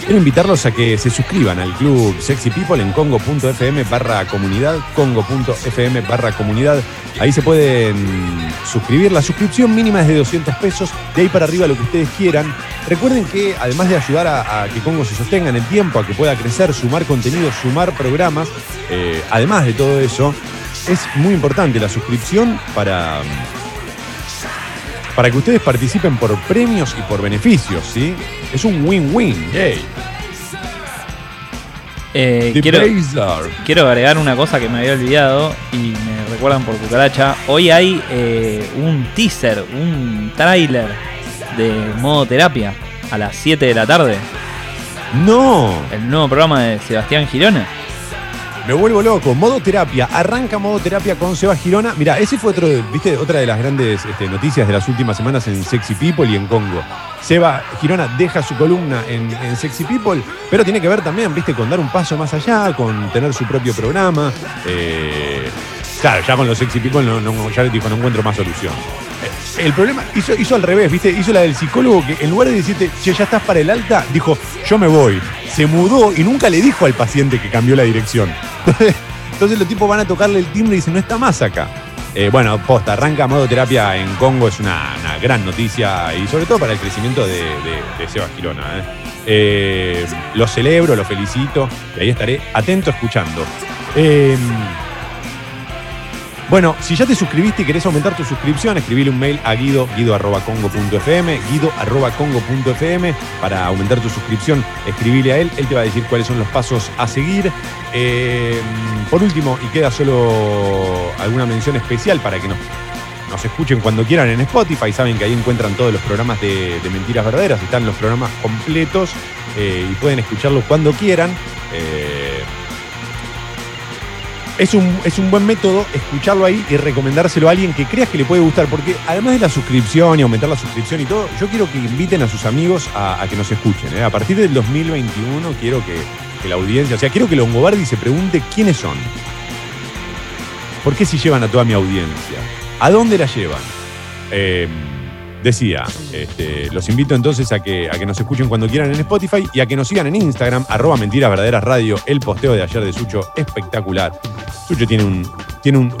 quiero invitarlos a que se suscriban al club Sexy People en congo.fm barra comunidad, congo.fm barra comunidad. Ahí se pueden suscribir. La suscripción mínima es de 200 pesos. De ahí para arriba lo que ustedes quieran. Recuerden que además de ayudar a, que Congo se sostenga en el tiempo, a que pueda crecer, sumar contenido, sumar programas, eh, además de todo eso, es muy importante la suscripción para para que ustedes participen por premios y por beneficios, ¿sí? Es un win-win. Yay. Eh, quiero, quiero agregar una cosa que me había olvidado y me recuerdan por cucaracha. Hoy hay eh, un teaser, un tráiler de modo terapia a las 7 de la tarde. No, El nuevo programa de Sebastián Girona. Me vuelvo loco. Modo terapia. Arranca modo terapia con Seba Girona. Mira, ese fue otro, viste, otra de las grandes este, noticias de las últimas semanas en Sexy People y en Congo. Seba Girona deja su columna en, Sexy People, pero tiene que ver también, viste, con dar un paso más allá, con tener su propio programa. Eh, claro, ya con los Sexy People no, no- ya dijo, no encuentro más solución. Eh, El problema, hizo, hizo al revés, ¿viste? Hizo la del psicólogo que en lugar de decirte, che, ya estás para el alta, dijo, yo me voy. Se mudó y nunca le dijo al paciente que cambió la dirección. [LAUGHS] Entonces, los tipos van a tocarle el timbre y dicen, no está más acá. Eh, bueno, posta, arranca modo terapia en Congo, es una, gran noticia y sobre todo para el crecimiento de, de, de. ¿eh? Eh, lo celebro, lo felicito y ahí estaré atento escuchando. Bueno, si ya te suscribiste y querés aumentar tu suscripción, escribile un mail a guido, guido.congo.fm, guido.congo.fm para aumentar tu suscripción, escribile a él, él te va a decir cuáles son los pasos a seguir. Eh, por último, y queda solo alguna mención especial para que nos, nos escuchen cuando quieran en Spotify, saben que ahí encuentran todos los programas de, de Mentiras Verdaderas, están los programas completos eh, y pueden escucharlos cuando quieran. Eh, es un, es un buen método escucharlo ahí y recomendárselo a alguien que creas que le puede gustar, porque además de la suscripción y aumentar la suscripción y todo, yo quiero que inviten a sus amigos a, que nos escuchen. ¿eh? A partir del 2021 quiero que, que la audiencia, o sea, quiero que Longobardi se pregunte quiénes son. ¿Por qué si llevan a toda mi audiencia? ¿A dónde la llevan? Eh, decía, este, los invito entonces a que, a que nos escuchen cuando quieran en Spotify y a que nos sigan en Instagram, arroba mentiras verdaderas radio, el posteo de ayer de Sucho, espectacular. Sucho tiene un. tiene un.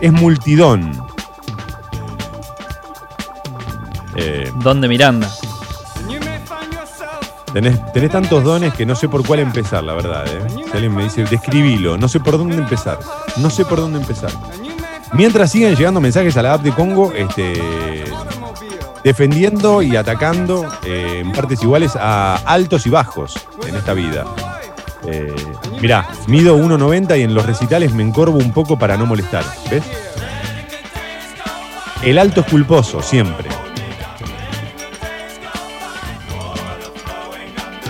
es multidón. Eh, Don de Miranda. tenés, tenés tantos dones que no sé por cuál empezar, la verdad. ¿eh? Si alguien me dice, describilo, no sé por dónde empezar. No sé por dónde empezar. Mientras siguen llegando mensajes a la app de Congo, este, defendiendo y atacando eh, en partes iguales a altos y bajos en esta vida. Eh, mirá, mido 1,90 y en los recitales me encorvo un poco para no molestar. ¿Ves? El alto es culposo, siempre.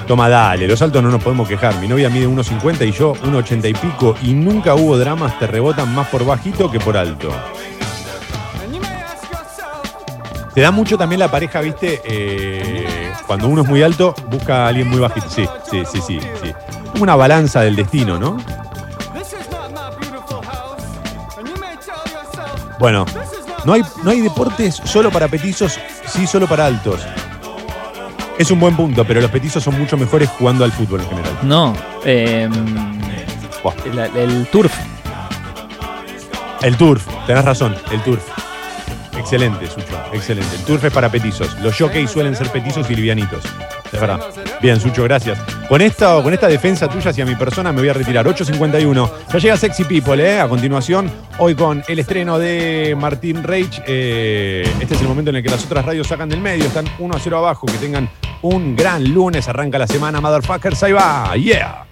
Toma, dale, los altos no nos podemos quejar. Mi novia mide 1,50 y yo 1,80 y pico y nunca hubo dramas, te rebotan más por bajito que por alto. Te da mucho también la pareja, viste, Eh, cuando uno es muy alto, busca a alguien muy bajito. Sí, sí, sí, sí, sí. Como una balanza del destino, ¿no? Bueno, no hay, no hay deportes solo para petizos, sí solo para altos. Es un buen punto, pero los petizos son mucho mejores jugando al fútbol en general. No, eh, el, el turf. El turf, tenés razón, el turf. Excelente, Sucho, excelente. El turf es para petizos. Los jockeys suelen ser petizos y livianitos. Es verdad. Bien, Sucho, gracias. Con esta, con esta defensa tuya hacia mi persona me voy a retirar. 8.51. Ya llega Sexy People, ¿eh? A continuación, hoy con el estreno de Martín Reich. eh, este es el momento en el que las otras radios sacan del medio. Están 1 a 0 abajo. Que tengan un gran lunes. Arranca la semana, motherfuckers. Ahí va. Yeah.